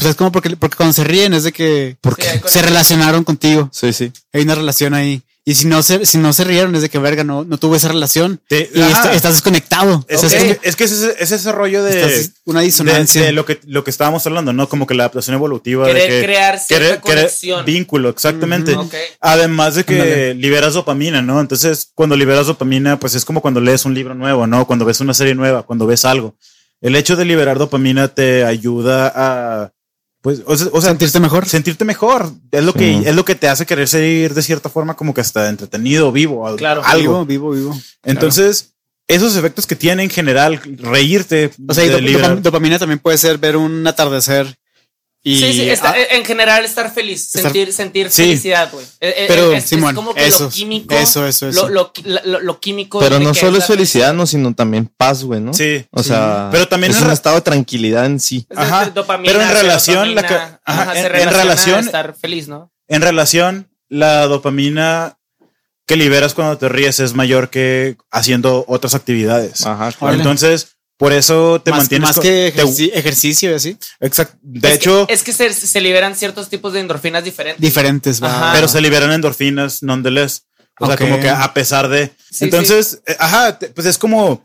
Pues es como porque, porque cuando se ríen es de que Sí, hay cosas- se relacionaron contigo. Sí, sí. Hay una relación ahí. Y si no se, si no se rieron es de que verga, no, no tuve esa relación. Te- y est- estás desconectado. Es, O sea, es es que, es ese, es ese rollo de, Estás- una de- disonancia. de lo que lo que estábamos hablando, ¿no? Como que la adaptación evolutiva. de Querer que crear cierta querer- querer conexión. vínculo, exactamente. Ok. Además de que Ándale. liberas dopamina, ¿no? Entonces, cuando liberas dopamina, pues es como cuando lees un libro nuevo, ¿no? Cuando ves una serie nueva, cuando ves algo. El hecho de liberar dopamina te ayuda a, pues, o sea, o sea, sentirte mejor. sentirte mejor. Es lo Sí. que es lo que te hace querer seguir de cierta forma como que hasta entretenido, vivo, Claro. algo. Vivo, vivo, vivo. Entonces, esos efectos que tiene en general, reírte, O sea, y dop- dopamina también puede ser ver un atardecer. Y, sí, sí, está- ah, en general estar feliz, Estar- sentir, sentir Sí. felicidad, güey. Eh, eh, pero, es, es Simón, como que eso, lo químico, eso, eso, eso. Lo, lo, lo- lo químico. Pero no solo es felicidad, no, sino también paz, güey, ¿no? Sí. O sea, Pero también es un estado de tranquilidad en sí. Es Ajá, dopamina, pero en relación, la ajá, ajá, en- se en relación- estar feliz, ¿no? en relación, la dopamina que liberas cuando te ríes es mayor que haciendo otras actividades. Ajá. Entonces, por eso te más, mantienes más que te- ejercicio y así. exact- de Es hecho, que, es que se, se liberan ciertos tipos de endorfinas diferentes. Diferentes, va. Ajá. pero se liberan endorfinas nonetheless. O sea, Ok. como que a pesar de. Sí, Entonces, eh, ajá, te- pues es como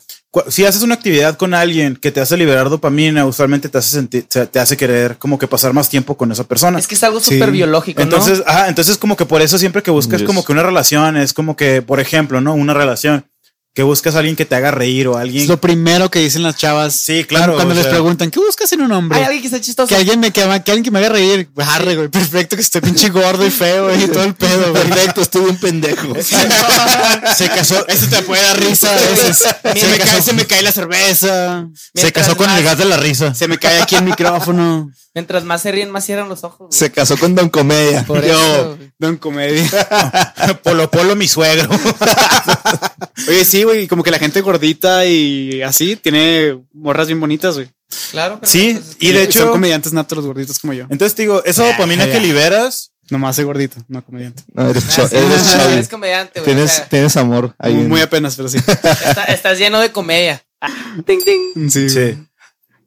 si haces una actividad con alguien que te hace liberar dopamina, usualmente te hace sentir, te te hace querer como que pasar más tiempo con esa persona. Es que es algo Sí. súper biológico, Entonces, ¿no? ajá, entonces como que por eso siempre que buscas Yes. como que una relación es como que, por ejemplo, ¿no? Una relación que buscas a alguien que te haga reír o Es alguien. lo primero que dicen las chavas. Sí, claro, Cuando les sea- preguntan, ¿qué buscas en un hombre? Hay alguien que está chistoso. Que alguien me que, que alguien que me haga reír. Arre, güey. Perfecto, que esté pinche gordo y feo, güey. Y todo el pedo, güey. Perfecto, estuve un pendejo. se casó, Eso te puede dar risa a veces. Se me, cae, se me cae la cerveza. se casó con más- el gas de la risa. Se me cae aquí el micrófono. Mientras más se ríen, más cierran los ojos. güey. Se casó con Don Comedia. Por Yo, eso. Don Comedia. Polo Polo, mi suegro. Oye, sí, güey. Como que la gente gordita y así tiene morras bien bonitas, güey. Claro. no, Sí, y de Son hecho, comediantes natos los gorditos como yo. entonces te digo, esa dopamina que liberas, Nomás soy gordito, no comediante. no, eres, ah, sí, eres no, eres comediante, güey. o Tienes, sea, tienes amor ahí. muy, en- muy apenas, pero sí. está- estás lleno de comedia. Ah, ting, ting. Sí.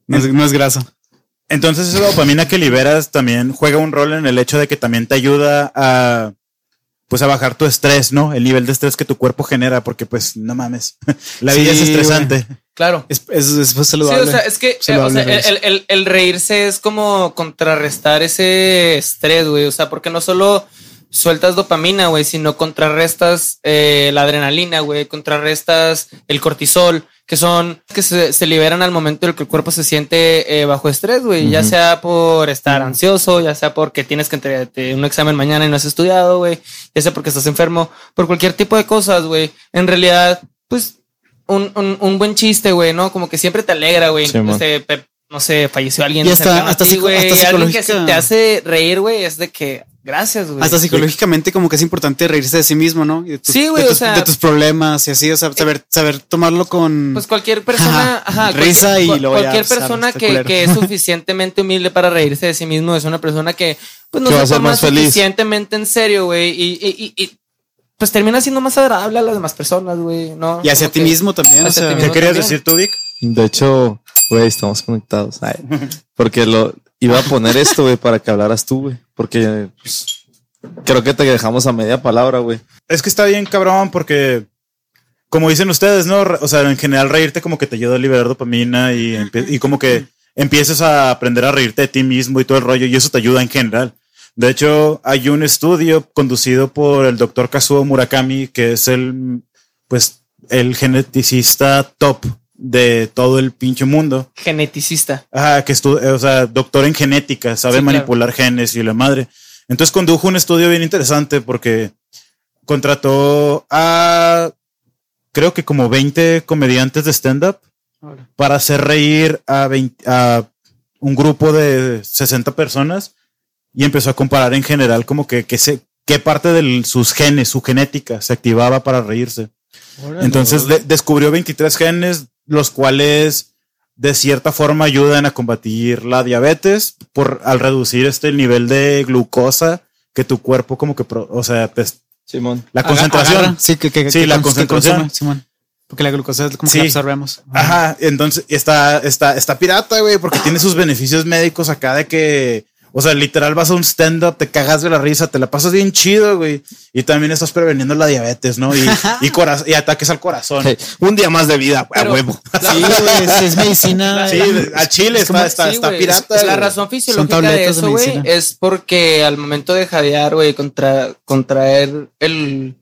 No, es, no es grasa. Entonces esa dopamina que liberas también juega un rol en el hecho de que también te ayuda a pues a bajar tu estrés, ¿no? El nivel de estrés que tu cuerpo genera, porque pues no mames. La vida Sí, es estresante. Claro. Es, es, es pues, Sí, saludable. o sea, es que eh, Saludable o sea, el- el- el reírse es como contrarrestar ese estrés, güey. O sea, porque no solo sueltas dopamina, güey, sino contrarrestas eh, la adrenalina, güey, contrarrestas el cortisol, que son que se, se liberan al momento en el que el cuerpo se siente eh, bajo estrés, güey, ya sea por estar ansioso, ya sea porque tienes que entregarte un examen mañana y no has estudiado, güey, ya sea porque estás enfermo, por cualquier tipo de cosas, güey. En realidad, pues un, un, un buen chiste, güey, ¿no? Como que siempre te alegra, güey. Sí, pe- no sé, falleció alguien. Y hasta- hasta ti, güey. hasta Alguien que te hace reír, güey, es de que gracias, güey. Hasta psicológicamente como que es importante reírse de sí mismo, ¿no? Y de tus- Sí, güey, o sea- De tus problemas y así, o sea, saber, saber tomarlo con... Pues cualquier persona, Ajá, ajá, risa cualquier, y cual- ya, cualquier persona que, que es suficientemente humilde para reírse de sí mismo es una persona que pues no Que va a se ser toma más feliz. suficientemente en serio, güey, y, y, y, y, pues termina siendo más agradable a las demás personas, güey, ¿no? y hacia ti mismo también, o sea... ¿Qué querías también. decir tú, Vic? De hecho, güey, estamos conectados. Porque lo iba a poner esto, güey, para que hablaras tú, güey. Porque pues, creo que te dejamos a media palabra, güey. Es que está bien cabrón porque, como dicen ustedes, ¿no? O sea, en general reírte como que te ayuda a liberar dopamina y, y como que empiezas a aprender a reírte de ti mismo y todo el rollo y eso te ayuda en general. De hecho, hay un estudio conducido por el doctor Kazuo Murakami, que es el, pues, el geneticista top de todo el pinche mundo. Geneticista. Ajá, que estu o sea, doctor en genética, sabe Sí, claro. manipular genes y la madre. Entonces condujo un estudio bien interesante porque contrató a creo que como 20 comediantes de stand-up para hacer reír a, 20 a un grupo de 60 personas y empezó a comparar en general como que, que se, qué parte de sus genes, su genética se activaba para reírse. Entonces de- descubrió 23 genes, los cuales de cierta forma ayudan a combatir la diabetes por al reducir este el nivel de glucosa que tu cuerpo como que, pro- o sea, pues, Simón. la concentración. agarra, sí, que, que, Sí, que la concentración. consume, Simón. Porque la glucosa es como Sí. que la absorbemos. Ajá, entonces está, está, está pirata, güey, porque tiene sus beneficios médicos acá de que, o sea, literal vas a un stand-up, te cagas de la risa, te la pasas bien chido, güey, y también estás preveniendo la diabetes, ¿no? Y, y, y ataques al corazón. Un día más de vida, a Pero- huevo. Sí, güey, es, es medicina. Sí, al chile está, está, Sí, está güey. pirata. La güey. razón fisiológica de eso, güey, es porque al momento de jadear, güey, contra, contraer el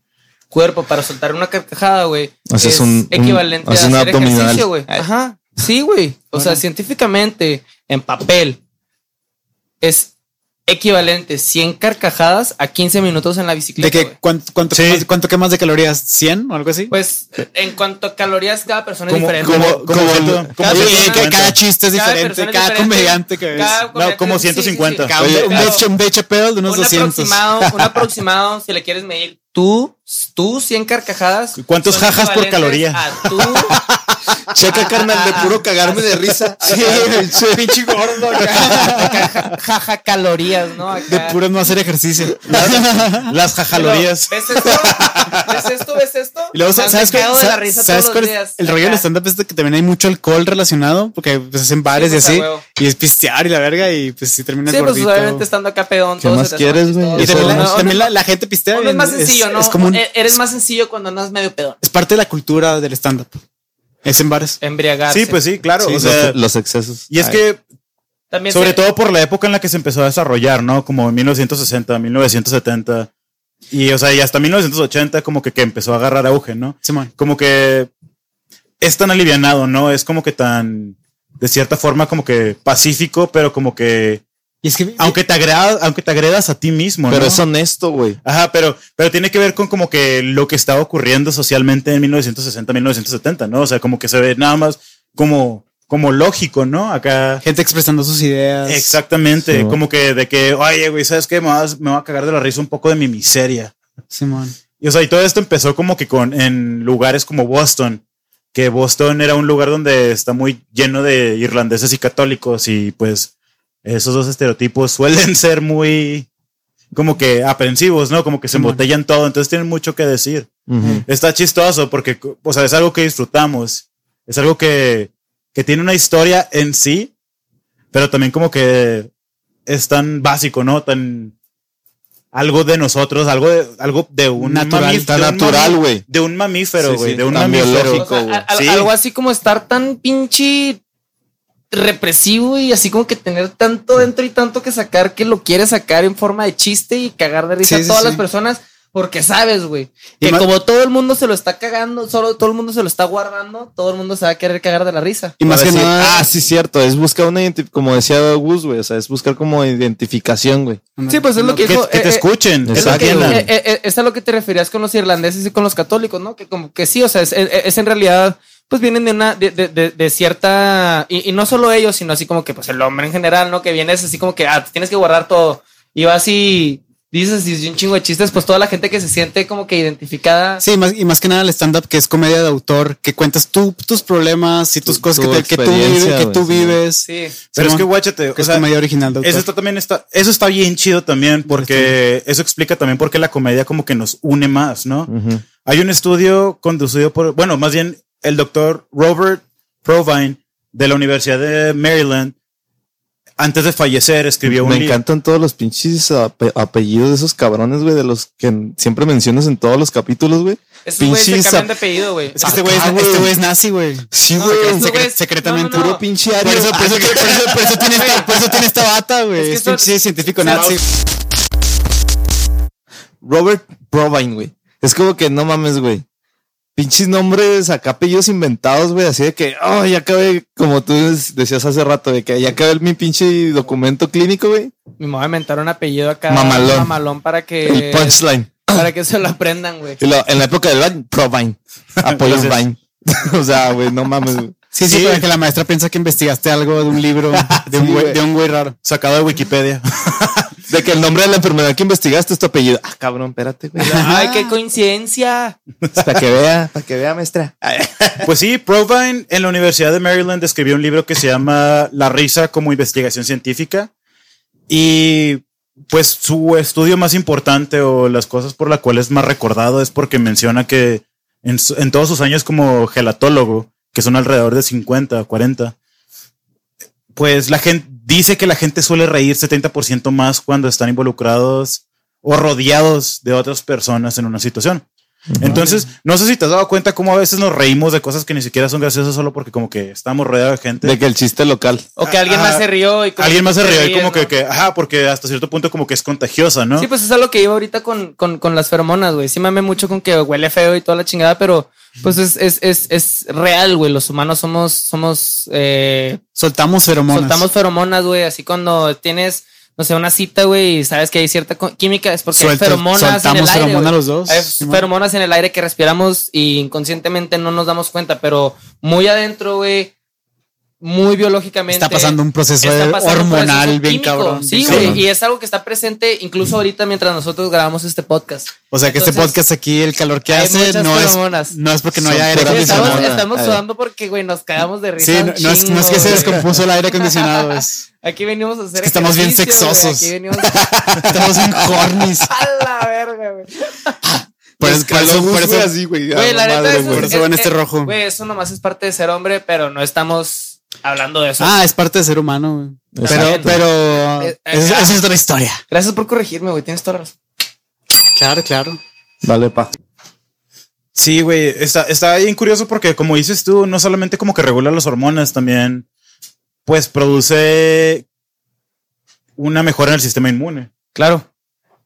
cuerpo para soltar una carcajada, güey, es un- equivalente a un hacer abdominal. ejercicio, güey. Ajá. Sí, güey. O sea, científicamente, en papel, es equivalente 100 carcajadas a 15 minutos en la ¿De bicicleta. que güey. cuánto, cuánto, Sí. quemas, cuánto quemas de calorías? ¿100 o algo así? Pues en cuanto a calorías, cada persona es diferente. como, cada, como Oye, persona- que cada chiste es Cada diferente, es cada diferente. comediante que ves. Cada No, comediante- como sí, sí, sí. 150. Cada- Oye, un, Dave, un Chappelle de unos un 200. aproximado, un aproximado, si le quieres medir tú, tú 100 carcajadas. ¿Cuántos jajas por caloría? A tú, Checa, carnal, de puro cagarme de risa. Sí, pinche gordo. jaja calorías, ¿no? Acá. De puro no hacer ejercicio. Las jajalorías. ¿Ves esto? ¿Ves esto? ¿Ves esto? Y luego, ¿sabes cago de la Sa- risa ¿Sabes todos cuál los días. El rollo del stand-up es que también hay mucho alcohol relacionado, porque pues hacen bares pues, y a así. huevo. Y es pistear y la verga, y pues sí terminas Sí, pues gordito. obviamente estando acá pedón. ¿Qué más quieres, güey? y también, la, gente pistea. Es más es- sencillo, ¿no? Es, como un- E- Eres más sencillo cuando andas medio pedón. es parte de la cultura del stand-up. Es en bares. Embriagarse. Sí, pues sí, claro. Sí, o sea, los, los excesos. y es Ay, que También Sobre se- todo por la época en la que se empezó a desarrollar, ¿no? Como en 1960, 1970. Y, o sea, y hasta 1980 como que, que empezó a agarrar auge, ¿no? Simón. Como que es tan alivianado, ¿no? Es como que tan, de cierta forma, como que pacífico, pero como que, Y es que. aunque te agredas, aunque te agredas a ti mismo, Pero ¿no? es honesto, güey. Ajá, pero, pero tiene que ver con como que lo que estaba ocurriendo socialmente en 1960, 1970, ¿no? O sea, como que se ve nada más como, como lógico, ¿no? Acá. gente expresando sus ideas. Exactamente, Sí. como que de que, oye, güey, ¿sabes qué? Me, vas- me voy a cagar de la risa un poco de mi miseria. Simón. Y o sea, y todo esto empezó como que con en lugares como Boston, que Boston era un lugar donde está muy lleno de irlandeses y católicos y pues esos dos estereotipos suelen ser muy como que aprensivos, ¿no? Como que se embotellan todo, entonces tienen mucho que decir. Está chistoso porque, o sea, es algo que disfrutamos, es algo que, que tiene una historia en sí, pero también como que es tan básico, ¿no? Tan algo de nosotros, algo de, algo de un Natural, mamí- tan de un natural, güey. De un mamífero, Sí, güey, sí, de un mamífero. biológico. O sea, güey. a- a- Sí. Algo así como estar tan pinche represivo y así como que tener tanto dentro y tanto que sacar que lo quieres sacar en forma de chiste y cagar de risa Sí, a todas sí. las personas porque sabes, güey, Y que más- como todo el mundo se lo está cagando, solo todo el mundo se lo está guardando, todo el mundo se va a querer cagar de la risa. Y más Para que decir, nada. Ah, sí, cierto. Es buscar una como decía Gus, güey. O sea, es buscar como identificación, güey. Sí, pues es lo que Que, dijo. que te eh, eh, escuchen, Es, lo que- eh, eh, eh, es a lo que te referías con los irlandeses y con los católicos, ¿no? Que como que sí, o sea, es, es- es en realidad, pues vienen de una, de, de- de- de cierta, y, y no solo ellos, sino así como que, pues el hombre en general, ¿no? Que vienes así como que, ah, te tienes que guardar todo. Y vas y dices y un chingo de chistes, pues toda la gente que se siente como que identificada. Sí, más, y más que nada el stand-up, que es comedia de autor, que cuentas tú tus problemas y tus Tu- cosas tu que, te- que tú, que tú sí. vives. Sí. Pero es que guáchate, que o es sea, comedia original de autor. Eso está también está, eso está bien chido también, porque eso explica también por qué la comedia como que nos une más, ¿no? Ujú. Hay un estudio conducido por, bueno, más bien el doctor Robert Provine de la Universidad de Maryland, antes de fallecer, escribió un Me encantan todos los pinches ape- apellidos de esos cabrones, güey, de los que siempre mencionas en todos los capítulos, güey. Se Pinches cambian ap- de apellido, güey. Es que este güey es, güey. este güey es nazi, güey. Sí, güey. estos secre- secretamente. no, no, no. Puro pinche Por ario. eso, por, eso, por, eso, por eso tiene esta, por eso tiene esta bata, güey. Es que pinche científico Sí, nazi. Robert Provine, güey. Es como que no mames, güey. Pinches nombres acá, apellidos inventados, güey. Así de que, oh, ya acabé, como tú decías hace rato, de que ya acabé mi pinche documento clínico, güey. Me voy a inventar un apellido acá. Mamalón. Mamalón para que. El punchline. Para que se lo aprendan, güey. En la época del Vine, Provine. Apoyo Gracias. Vine. o sea, güey, no mames, güey. Sí, sí, Sí. para que la maestra piensa que investigaste algo de un libro de un Sí, güey, güey. de un güey raro. Sacado de Wikipedia. De que el nombre de la enfermedad que investigaste es tu apellido. Ah, cabrón, espérate, güey. Ay, qué coincidencia. Para que vea, para que vea, maestra. Pues sí, Provine en la Universidad de Maryland escribió un libro que se llama La risa como investigación científica. Y pues su estudio más importante o las cosas por las cuales es más recordado es porque menciona que en, en todos sus años como gelatólogo, que son alrededor de 50, 40, pues la gente dice que la gente suele reír 70% más cuando están involucrados o rodeados de otras personas en una situación. Entonces, no sé si te has dado cuenta cómo a veces nos reímos de cosas que ni siquiera son graciosas solo porque como que estamos rodeados de gente. De que el chiste local. O que alguien más se rió y como Alguien que más se ríe y como que, ¿no? que, ajá, porque hasta cierto punto como que es contagiosa, ¿no? Sí, pues es algo que iba ahorita con, con, con las feromonas, güey. Sí mame mucho con que huele feo y toda la chingada, pero pues es, es, es, es real, güey. Los humanos somos, somos, eh, Soltamos feromonas. soltamos feromonas, güey. Así cuando tienes, no sé, una cita, güey, y sabes que hay cierta química, es porque hay feromonas en el aire. los dos. Hay feromonas en el aire que respiramos y inconscientemente no nos damos cuenta, pero muy adentro, güey, muy biológicamente. Está pasando un proceso un hormonal proceso bien cabrón. Sí, bien cabrón. Y es algo que está presente incluso ahorita mientras nosotros grabamos este podcast. O sea que este podcast aquí, el calor que hace, no es, no es porque no Son haya aire estamos, acondicionado. estamos Ay. sudando porque, güey, nos cagamos de risa. Sí, no, no es, no es que se descompuso el aire acondicionado, es, Aquí venimos a hacer. Es que estamos bien sexosos. Aquí venimos estamos en hornies. a la verga, güey. Por, eso- por eso, por eso, así, güey. Por es- eso va en es- este rojo. Güey, eso nomás es parte de ser hombre, pero no estamos hablando de eso. Ah, es parte de ser humano, güey. Pero, pero, Eh, eh, eso, ah. es otra historia. Gracias por corregirme, güey. Tienes toda la razón. Claro, claro. Vale, pa. Sí, güey, está, está bien curioso porque como dices tú, no solamente como que regula las hormonas, también pues produce una mejora en el sistema inmune. Claro.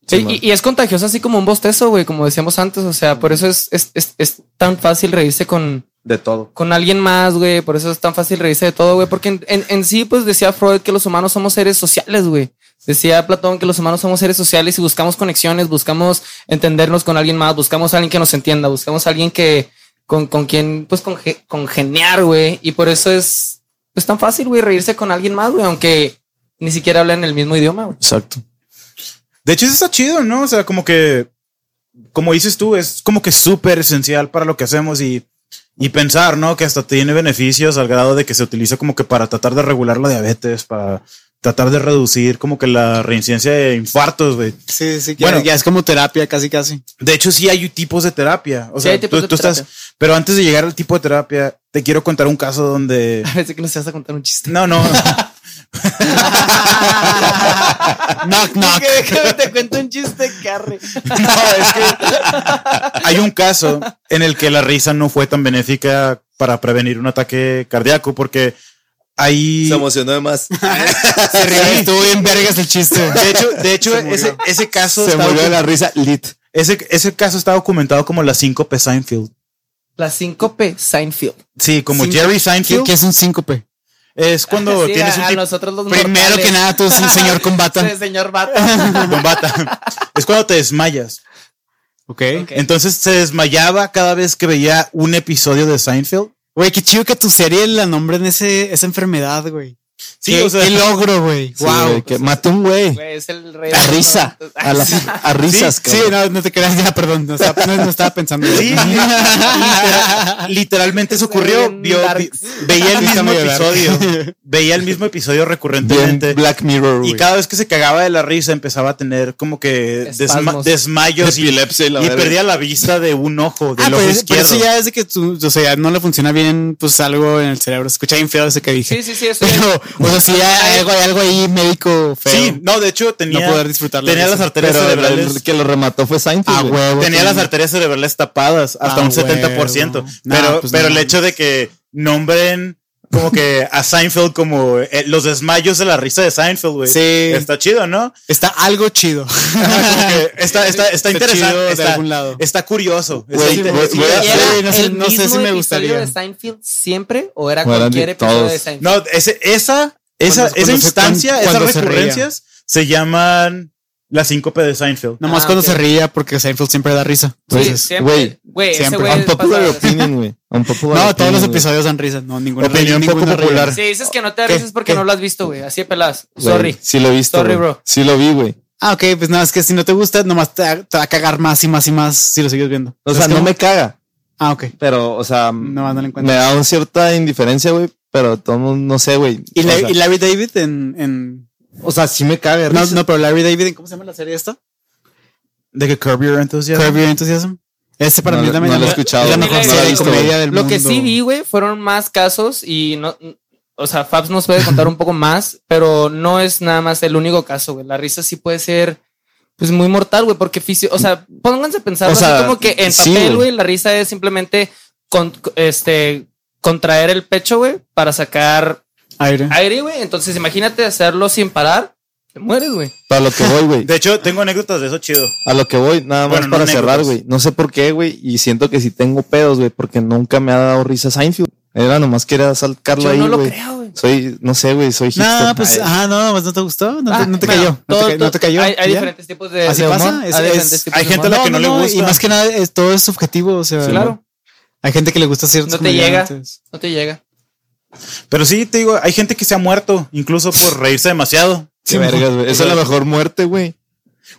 Sí, y es contagioso así como un bostezo, güey, como decíamos antes. O sea, por eso es, es, es, es tan fácil reírse con, De todo. con alguien más, güey. Por eso es tan fácil reírse de todo, güey. Porque en, en, en sí, pues decía Freud que los humanos somos seres sociales, güey. Decía Platón que los humanos somos seres sociales y buscamos conexiones, buscamos entendernos con alguien más, buscamos a alguien que nos entienda, buscamos a alguien que con, con quien, pues, conge- congeniar, güey. Y por eso es pues, tan fácil, güey, reírse con alguien más, güey, aunque ni siquiera hablan el mismo idioma, güey. Exacto. De hecho, eso está chido, ¿no? O sea, como que, como dices tú, es como que súper esencial para lo que hacemos y, y pensar, ¿no? Que hasta tiene beneficios al grado de que se utiliza como que para tratar de regular la diabetes, para tratar de reducir como que la reincidencia de infartos, güey. Sí, sí, Bueno. bueno, ya es como terapia, casi, casi. De hecho, sí hay tipos de terapia. O Sí, sea, hay tipos tú, de tú estás, terapia. pero antes de llegar al tipo de terapia, te quiero contar un caso donde, Parece que nos vas a contar un chiste. no, no, Knock, knock. Déjame te cuento un chiste, Carrie. No, es que hay un caso en el que la risa no fue tan benéfica para prevenir un ataque cardíaco porque ahí Se emocionó de más. Se rió, estuvo bien vergas el chiste. de hecho, de ese, ese caso Se murió de la risa lit. ese, ese caso está documentado como la síncope Seinfeld. La síncope Seinfeld. Sí, como Síncope. Jerry ¿Qué, Seinfeld qué es un síncope? Es cuando Sí, tienes a, un a tipo nosotros los Primero mortales. que nada, tú eres un señor con bata. Sí, señor Bata. con bata. Es cuando te desmayas. Ok. Ok. Entonces se desmayaba cada vez que veía un episodio de Seinfeld. Güey, qué chido que tu serie la nombren ese, esa enfermedad, güey. Sí, qué, o sea- qué logro, güey. Sí, wow. que mató un güey. Es el rey. A los risa. A, la- a risas, Sí, cabrón. no, no te creas ya, perdón. No estaba, no, no estaba pensando. Sí, literal- literalmente eso ocurrió. Vio- vi- veía el mismo episodio. Veía el mismo episodio Bien recurrentemente. Black Mirror, Y cada vez que se cagaba de la risa empezaba a tener como que desma- desmayos y, Epilepsia y la y verga. perdía la vista de un ojo, del Ah, ojo pues, izquierdo. pero eso ya es de que tú, o sea, no le funciona bien, pues algo en el cerebro. Se escucha bien feo ese que dije. Sí, sí, sí, eso es. Pero, o sea, sí hay algo, hay algo ahí médico feo. Sí, no, de hecho tenía, No poder disfrutar la tenía las arterias Pero cerebrales. el que lo remató fue Seinfeld. Ah, huevo. tenía las arterias cerebrales tapadas hasta Ah, un 70%. huevo. Pero, pues pero no. el hecho de que nombren como que a Seinfeld como eh, los desmayos de la risa de Seinfeld, güey. Sí. Está chido, ¿no? Está algo chido. Ajá, como que está, está, está Está interesante. chido de está, algún lado. está curioso. Está Güey, inter- güey, sí, voy a- ¿Y sí, era no sé- el no sé si mismo me episodio gustaría. de Seinfeld siempre o era cualquier episodio todos. de Seinfeld? No, ese, esa, esa, Cuando- esa cuando se- instancia, cuando- esas cuando se recurrencias se llaman la síncope de Seinfeld. Nomás Ah, cuando se ría porque Seinfeld siempre da risa. Sí, Entonces, siempre. güey, Güey, siempre. güey Unpopular pasa- opinion, güey. No, todos los opinion, episodios dan risa. No, ninguna Opinión ninguna poco popular. Si dices que no te da risa es porque ¿Qué? no lo has visto, güey. Así de pelas. Sorry. Sí lo he visto. Sorry, bro. Sí lo vi, güey. Ah, ok, pues nada, es que si no te gusta, nomás te, te va a cagar más y más y más si lo sigues viendo. O sea, ¿Sabes no cómo? me caga. Ah, ok. Pero, o sea, No, no me da una cierta indiferencia, güey. Pero todo, no sé, güey. ¿Y, o, La- sea, y Larry David en. en o sea, sí me caga. de no, no, pero Larry David. ¿Cómo se llama la serie esta? De que Curb Your Enthusiasm. Curb Your Enthusiasm. Ese para No mí también no lo he escuchado, es la no mejor la he serie de visto, comedia güey. del Lo mundo. que sí vi, güey, fueron más casos y no. O sea, Fabs nos puede contar un poco más, pero no es nada más el único caso, güey. La risa sí puede ser, pues, muy mortal, güey, porque fisio, o sea, pónganse a pensar O sea, así como que en sí, papel, güey. güey, la risa es simplemente con, este contraer el pecho, güey, para sacar Aire. aire, güey. Entonces, imagínate hacerlo sin parar, te mueres, güey. Para lo que voy, güey. De hecho, tengo anécdotas de eso chido. A lo que voy, nada más Bueno, no para cerrar, güey. No sé por qué, güey. Y siento que sí tengo pedos, güey, porque nunca me ha dado risa Seinfeld. Era nomás quería sacarlo Yo ahí, no lo güey. creo, güey. Soy, no sé, güey, soy hipster. No, pues, Ay, ajá, no, pues no te gustó, no, te, Ah, no te bueno, cayó. No, todo- te, no cayó. Hay, diferentes tipos de, Así de pasa, humor, es- hay es- diferentes tipos hay de gente a la que no le gusta. Y más que nada, es, todo es subjetivo. O sea, Sí, claro. hay gente que le gusta ciertos No te llega. No te llega. Pero sí, te digo, hay gente que se ha muerto, incluso por reírse demasiado. Qué vergas, güey. Esa es la mejor muerte, güey.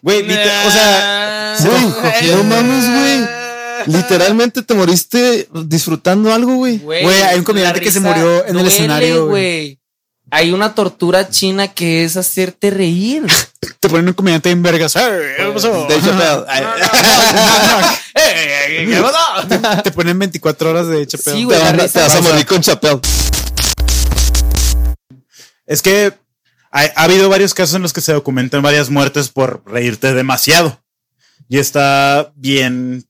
Güey, o sea, Güey, no mames, güey. Literalmente te moriste disfrutando algo, güey. Güey, hay un comediante que se murió en el escenario, güey. Hay una tortura china que es hacerte reír. Te ponen un comediante en vergas. "Ey, ¿qué pasó?" De Chappelle. Ay, Te ponen 24 horas de HP. Sí, güey, te, te vas a morir con Chappelle. es que ha, ha habido varios casos en los que se documentan varias muertes por reírte demasiado. Y está bien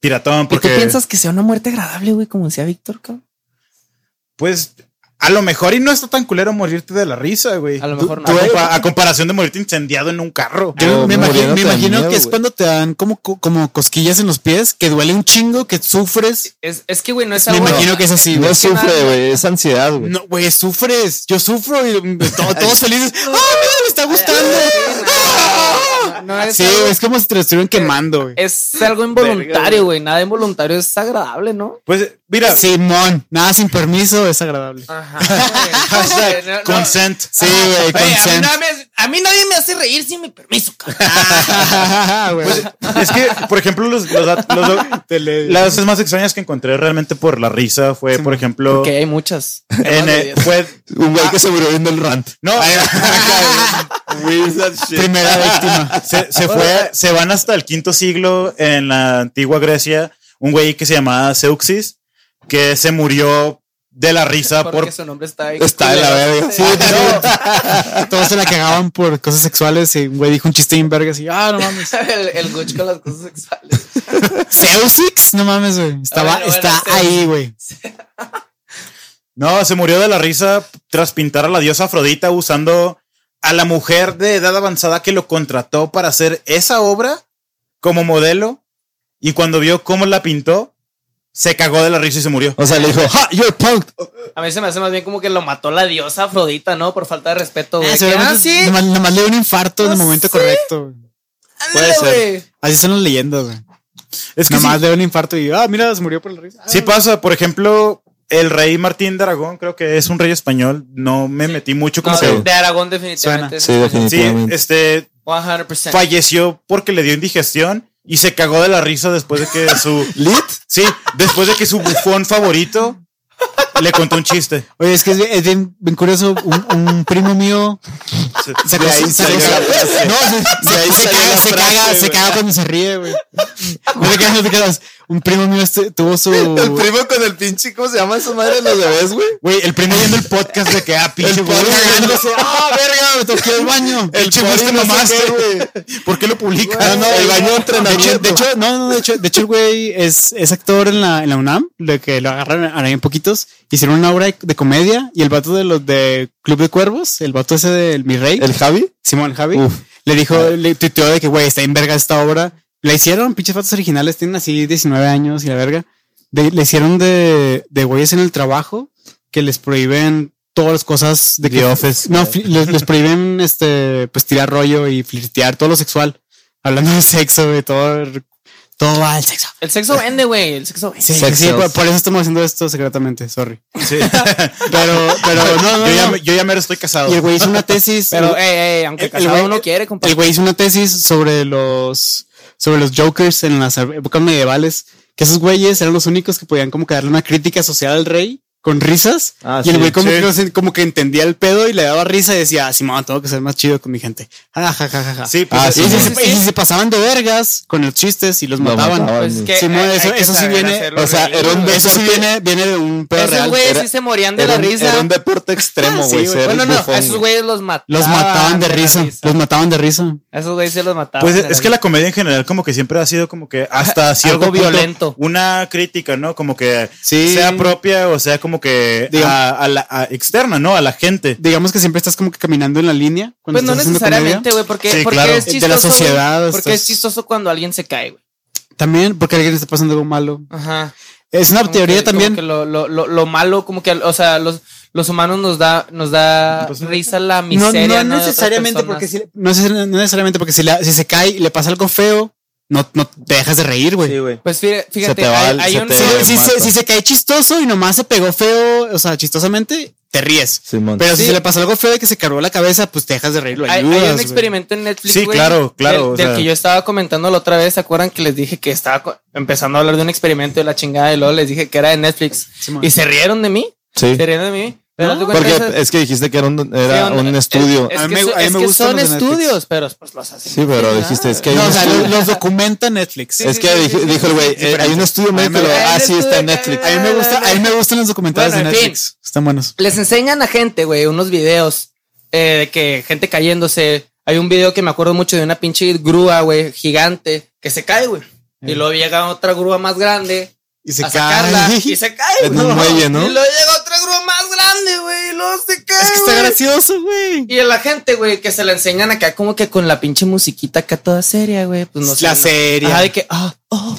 piratón ¿Por porque qué piensas que sea una muerte agradable, güey? Como decía Víctor, cabrón. pues a lo mejor y no está tan culero morirte de la risa, güey. A lo Tú- mejor no. tú, a, compa- a comparación de morirte incendiado en un carro. Yo me imagino, me de imagino miedo, que es cuando te dan como, como cosquillas en los pies, que duele un chingo, que sufres. Es, es que, güey, no es Me algo. imagino que es así, No güey. sufre, güey. Es ansiedad, güey. No, güey, sufres. Yo sufro y to- todos felices. ¡Ah, mira, me está gustando! No, no es Sí, algo- güey, es como si te lo estuvieran quemando, güey. Es algo involuntario, güey. Nada involuntario es agradable, ¿no? Pues mira, Simón, nada sin permiso es agradable. Ajá. hashtag No, no. consent. Sí, güey, Oye, a, mí consent. nadie me- a mí nadie me hace reír sin mi permiso, cabrón. Güey. Es que, por ejemplo, los, las cosas más extrañas que encontré realmente por la risa fue, por ejemplo, Que hay muchas. en, eh, fue Un güey que se murió viendo el rant. no, Primera víctima. se, se fue, se van hasta el quinto siglo en la antigua Grecia, un güey que se llamaba Zeuxis, que se murió de la risa Porque por su nombre está ahí. Está de la verga. Sí, Todos se la cagaban por cosas sexuales y un güey dijo un chiste en vergas y ah, no mames. el, el Guch con las cosas sexuales. Zeusix, no mames, güey. Estaba, Bueno, está ahí, güey. No, se murió de la risa tras pintar a la diosa Afrodita usando a la mujer de edad avanzada que lo contrató para hacer esa obra como modelo. Y cuando vio cómo la pintó, se cagó de la risa y se murió. O sea, le dijo, ¡Ha! You're punk. A mí se me hace más bien como que lo mató la diosa Afrodita, ¿no? Por falta de respeto, güey. Ah, ah, sí. Nomás, nomás le dio un infarto en el momento sé. correcto. güey. puede ser. güey. Así son las leyendas, güey. Es que Nomás sí, le dio un infarto y ah, mira, se murió por la risa. sí pasa. Por ejemplo, el rey Martín de Aragón, creo que es un rey español. No me metí mucho como No, que. de, Aragón definitivamente. Sí, Sí, definitivamente. este 100%. falleció porque le dio indigestión y se cagó de la risa después de que su ¿Lit? sí, después de que su bufón favorito le contó un chiste. Oye, es que es bien, es bien- bien curioso. Un, un primo mío Se- ahí caga, se caga, se caga cuando se ríe, güey. No te creas, no te creas. Un primo mío este- tuvo su. El primo con el pinche, ¿cómo se llama esa madre de los bebés, güey? Güey, el primo viendo el podcast de que ah, pinche El güey, cagándose. ¡Ah, verga! Me toqué el baño. El che, güey, te no sé mamaste, qué, güey. ¿Por qué lo publica? No, no, el baño de De hecho, entrenamiento. de hecho, no, no, de hecho, de hecho, el güey es, es actor en la, en la UNAM, de que lo agarran ahora en poquitos. Hicieron una obra de, comedia y el vato de los de Club de Cuervos, el vato ese del Mi Rey, ¿El Javi? Simón Javi, Uf. le dijo, le tuiteó de que, güey, está en verga esta obra. La hicieron, pinches fotos originales, tienen así 19 años y la verga. De- le hicieron de, de güeyes en el trabajo que les prohíben todas las cosas de que The Office. no, les, les prohíben este, pues tirar rollo y flirtear, todo lo sexual. Hablando de sexo, güey, todo, todo va al sexo. El sexo vende, güey. El sexo vende. Sí, sí, por, por eso estamos haciendo esto secretamente, sorry. Sí. Pero, pero no, no, yo, ya, yo ya mero estoy casado. Y el güey hizo una tesis. Pero, el- ey, ey, aunque el casado güey- uno quiere, compadre. El güey hizo una tesis sobre los sobre los jokers en las épocas medievales, que esos güeyes eran los únicos que podían como que darle una crítica social al rey con risas. Ah, y el sí, güey como, sí. que, se- como que entendía el pedo y le daba risa y decía, Simón, tengo que ser más chido con mi gente. Ja, ja, ja, ja, ja. Sí, pues Ah, Y si, sí, se, sí, y si sí. se pasaban de vergas con los chistes y los Lo mataban. mataban. Pues es que Simón, hay- eso- hay que eso sí viene- o sea, era un. Eso sí viene, viene de un pedo Esos real. güeyes Era- sí se morían de Era la un, risa. era un deporte extremo, Sí, güey. Bueno, no, bufón, a esos güey. güeyes los mataban. Los mataban de risa. Los mataban de risa. Esos güeyes sí los mataban. Pues es que la comedia en general como que siempre ha sido como que hasta cierto violento. una crítica, ¿no? Como que Sí. sea propia o sea como que Digamos- a, a la a externa, ¿no? A la gente. Digamos que siempre estás como que caminando en la línea. cuando Pues no necesariamente, güey, porque, Sí, porque claro. es De chistoso. la sociedad, Porque estás- es chistoso cuando alguien se cae, güey. También porque alguien está pasando algo malo. Ajá. Es una Como teoría que- también. como que lo, lo, lo, lo malo, como que, o sea, los, los humanos nos da, nos da Pues, risa la miseria. no ¿no? de necesariamente porque si, no, neces- no necesariamente porque si, la- si se cae y le pasa algo feo, no, no te dejas de reír, güey. Sí, güey. Pues fí- fíjate, te va hay, el- hay se un... te Si, se, si se cae chistoso y nomás se pegó feo, o sea, chistosamente, te ríes. Simón. Pero si Sí. se le pasó algo feo de que se cargó la cabeza, pues te dejas de reír, lo Hay, hay un experimento en Netflix. Sí, claro, claro, Del, o del sea. que yo estaba comentando la otra vez. ¿Se acuerdan que les dije que estaba empezando a hablar de un experimento de la chingada y luego les dije que era de Netflix? Simón. y se rieron de mí. Sí. Se rieron de mí. Pero No, Porque esas- es que dijiste que era un, era Sí, un es- estudio. Es, A mí que, me- so- a mí es me que son Netflix. estudios, pero pues los hacen. Sí, pero dijiste, es que hay No, un o sea, estudio. los, documenta Netflix. Sí, es sí, que sí, dijo, el güey, sí, eh, hay un estudio A mí médico. Ah, sí, está en Netflix. A mí me gusta, a mí me gustan los documentales Bueno, de en fin. Netflix. Están buenos. Les enseñan a gente, güey, unos videos eh, de que gente cayéndose. Hay un video que me acuerdo mucho de una pinche grúa, güey, gigante, que se cae, güey. Y luego llega otra grúa más grande Y se a sacarla cae. y se cae, En güey. un muelle, ¿no? Y luego llega otra grúa más grande, güey, y luego se cae. Es que está gracioso, güey. Y a la gente, güey, que se la enseñan acá como que con la pinche musiquita acá toda seria, güey. Pues no sé. La serie. Ajá, de que, ah, oh,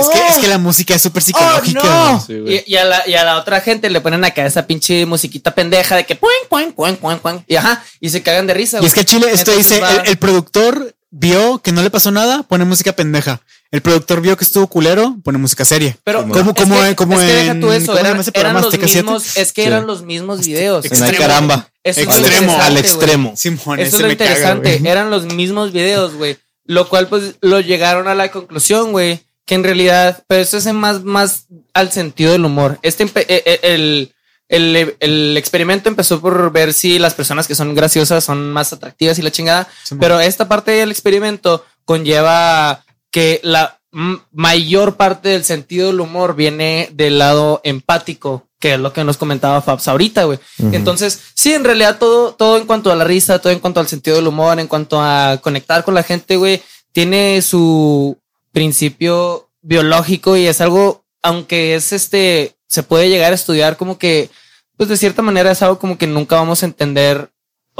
Es que, es que la música es súper Oh, psicológica. no. Sí, y, y a la, y a la otra gente le ponen acá esa pinche musiquita pendeja de que puing, puing, puing, puing, puing. Y ajá, y se cagan de risa. Y es que Chile, esto Entonces dice, el productor vio que no le pasó nada, pone música pendeja. El productor vio que estuvo culero, pone música seria. Pero ¿Cómo- es cómo- que- cómo es que deja tú eso, eran, los mismos, es que Sí. eran los mismos videos. En extremo. la caramba. Eso es Extremo. Al extremo. Simón, Eso es lo caga, interesante. Eran los mismos videos, güey. Lo cual, pues, lo llegaron a la conclusión, güey, que en realidad, pero eso es más, más al sentido del humor. Este, eh, eh, el, el, el experimento empezó por ver si las personas que son graciosas son más atractivas y la chingada. Simón. Pero esta parte del experimento conlleva que la mayor parte del sentido del humor viene del lado empático, que es lo que nos comentaba Fabs ahorita, güey. Entonces, sí, en realidad todo, todo en cuanto a la risa, todo en cuanto al sentido del humor, en cuanto a conectar con la gente, güey, tiene su principio biológico y es algo, aunque es este, se puede llegar a estudiar como que, pues de cierta manera es algo como que nunca vamos a entender,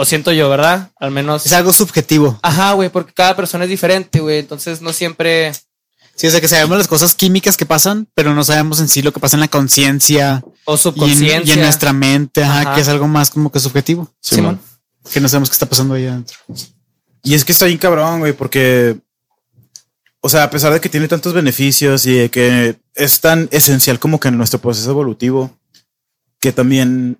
o siento yo, ¿verdad? Al menos. Es algo subjetivo. Ajá, güey, porque cada persona es diferente, güey. Entonces no siempre. Sí, o sea que sabemos las cosas químicas que pasan, pero no sabemos en sí lo que pasa en la conciencia O y en, subconsciencia. y en nuestra mente, ajá, Ajá. que es algo más como que subjetivo. Simón. Que no sabemos qué está pasando ahí adentro. Y es que está bien cabrón, güey, porque, o sea, a pesar de que tiene tantos beneficios y de que es tan esencial como que en nuestro proceso evolutivo, que también,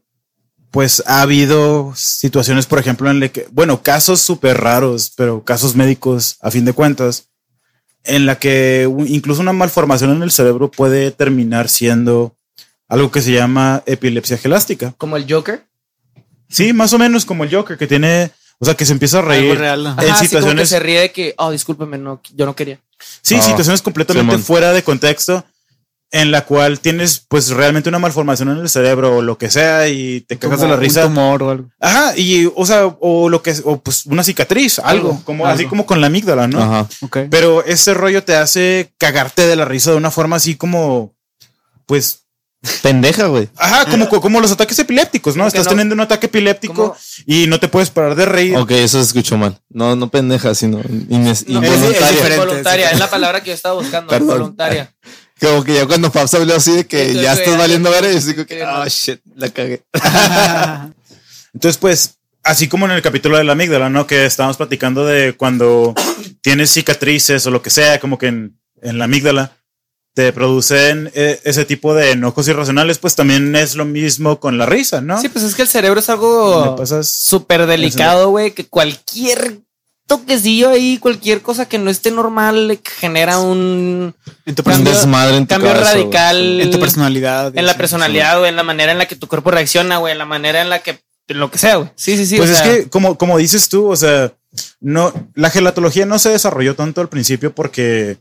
pues ha habido situaciones, por ejemplo, en la que, bueno, casos súper raros, pero casos médicos, a fin de cuentas, en la que incluso una malformación en el cerebro puede terminar siendo algo que se llama epilepsia gelástica. Como el Joker. Sí, más o menos como el Joker, que tiene, o sea, que se empieza a reír. Algo real. ajá. En Ajá, así como que situaciones- se ríe de que, oh, discúlpeme, no, yo no quería. Sí, Ah, situaciones completamente Simón. fuera de contexto en la cual tienes pues realmente una malformación en el cerebro o lo que sea y te cagas de la un risa. tumor o algo. Ajá, y o sea, o lo que es, o pues una cicatriz, algo, Algo, como algo. así como con la amígdala, ¿no? Ajá. Ok. Pero ese rollo te hace cagarte de la risa de una forma así como pues Pendeja, güey. ajá, como como los ataques epilépticos, ¿no? Estás no- teniendo un ataque epiléptico y no te puedes parar de reír. Ok, eso se escuchó mal. No, no pendeja, sino No, es- es involuntaria. diferente. Involuntaria, es la palabra que yo estaba buscando. Perdón. Voluntaria. Como que ya cuando Fabs habló así de que Entonces, ya estás ya- valiendo ver, yo digo que, oh no. shit, la cagué. Entonces, pues, así como en el capítulo de la amígdala, ¿no? Que estábamos platicando de cuando tienes cicatrices o lo que sea, como que en, en la amígdala te producen eh, ese tipo de enojos irracionales, pues también es lo mismo con la risa, ¿no? Sí, pues es que el cerebro es algo súper delicado, güey, que cualquier toquecillo ahí, cualquier cosa que no esté normal, le genera un En tu, Un desmadre en tu cambio radical en tu personalidad. en la sí. personalidad, güey, en la manera en la que tu cuerpo reacciona, güey, en la manera en la que lo que sea, güey. Sí, sí, sí. pues o es sea, que, como, como dices tú, o sea, no, la gelatología no se desarrolló tanto al principio porque,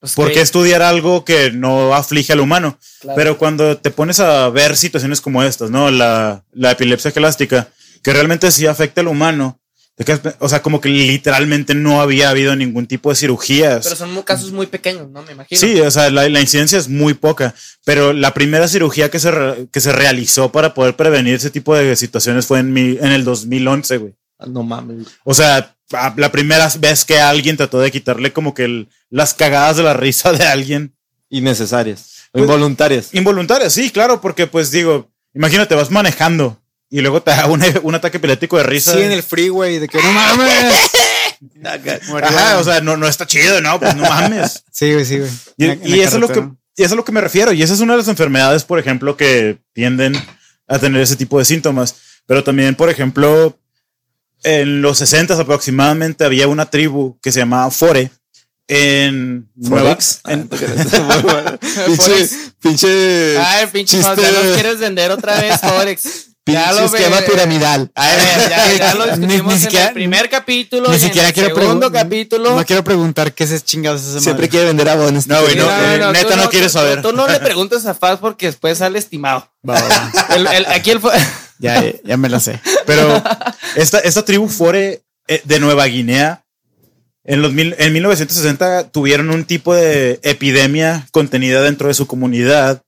pues, porque que- estudiar algo que no aflige al humano. claro. Pero cuando te pones a ver situaciones como estas, ¿no? La, la epilepsia gelástica, que realmente sí afecta al humano. O sea, como que literalmente no había habido ningún tipo de cirugías. Pero son casos muy pequeños, ¿no? Me imagino. Sí, o sea, la, la incidencia es muy poca, pero la primera cirugía que se, re- que se realizó para poder prevenir ese tipo de situaciones fue en, mi, en el 2011, güey. Ah, No mames. O sea, la primera vez que alguien trató de quitarle como que el- las cagadas de la risa de alguien. Innecesarias. Pues- involuntarias. Involuntaria, sí, claro, porque pues digo, imagínate, vas manejando y luego te da un, un ataque epiléptico de risa. Sí, en el freeway, de que no mames. Ajá, o sea, no, no está chido, no, pues no mames. Sí, güey, sí, güey. Y, En en eso es lo que, eso es a lo que me refiero. Y esa es una de las enfermedades, por ejemplo, que tienden a tener ese tipo de síntomas. Pero también, por ejemplo, en los 60 aproximadamente había una tribu que se llamaba Fore en Nueva Forex. en- pinche, pinche, Ay, pinche ya nos quieres vender otra vez Forex. Ya lo esquema ve- piramidal. A ver, ya, ya lo Ni- ni discutimos en siquiera- el primer capítulo. Ni y en siquiera el quiero segundo capítulo. No quiero preguntar qué es chingados ese Siempre madre. quiere vender abonos. No, güey, no, eh, tú neta no quieres tú- saber. Tú, no le preguntes a Faz porque después sale estimado. Va, va, va. El- el- aquí el fue. Ya, ya, ya me la sé. Pero esta, esta tribu Fore eh, de Nueva Guinea, en, los mil, en 1960 tuvieron un tipo de epidemia contenida dentro de su comunidad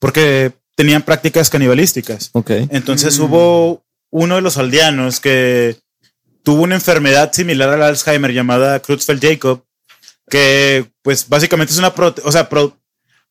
porque tenían prácticas canibalísticas. Ok. Entonces Mm. hubo uno de los aldeanos que tuvo una enfermedad similar al Alzheimer llamada Creutzfeldt-Jacob, que pues básicamente es una, prote- o sea, pro-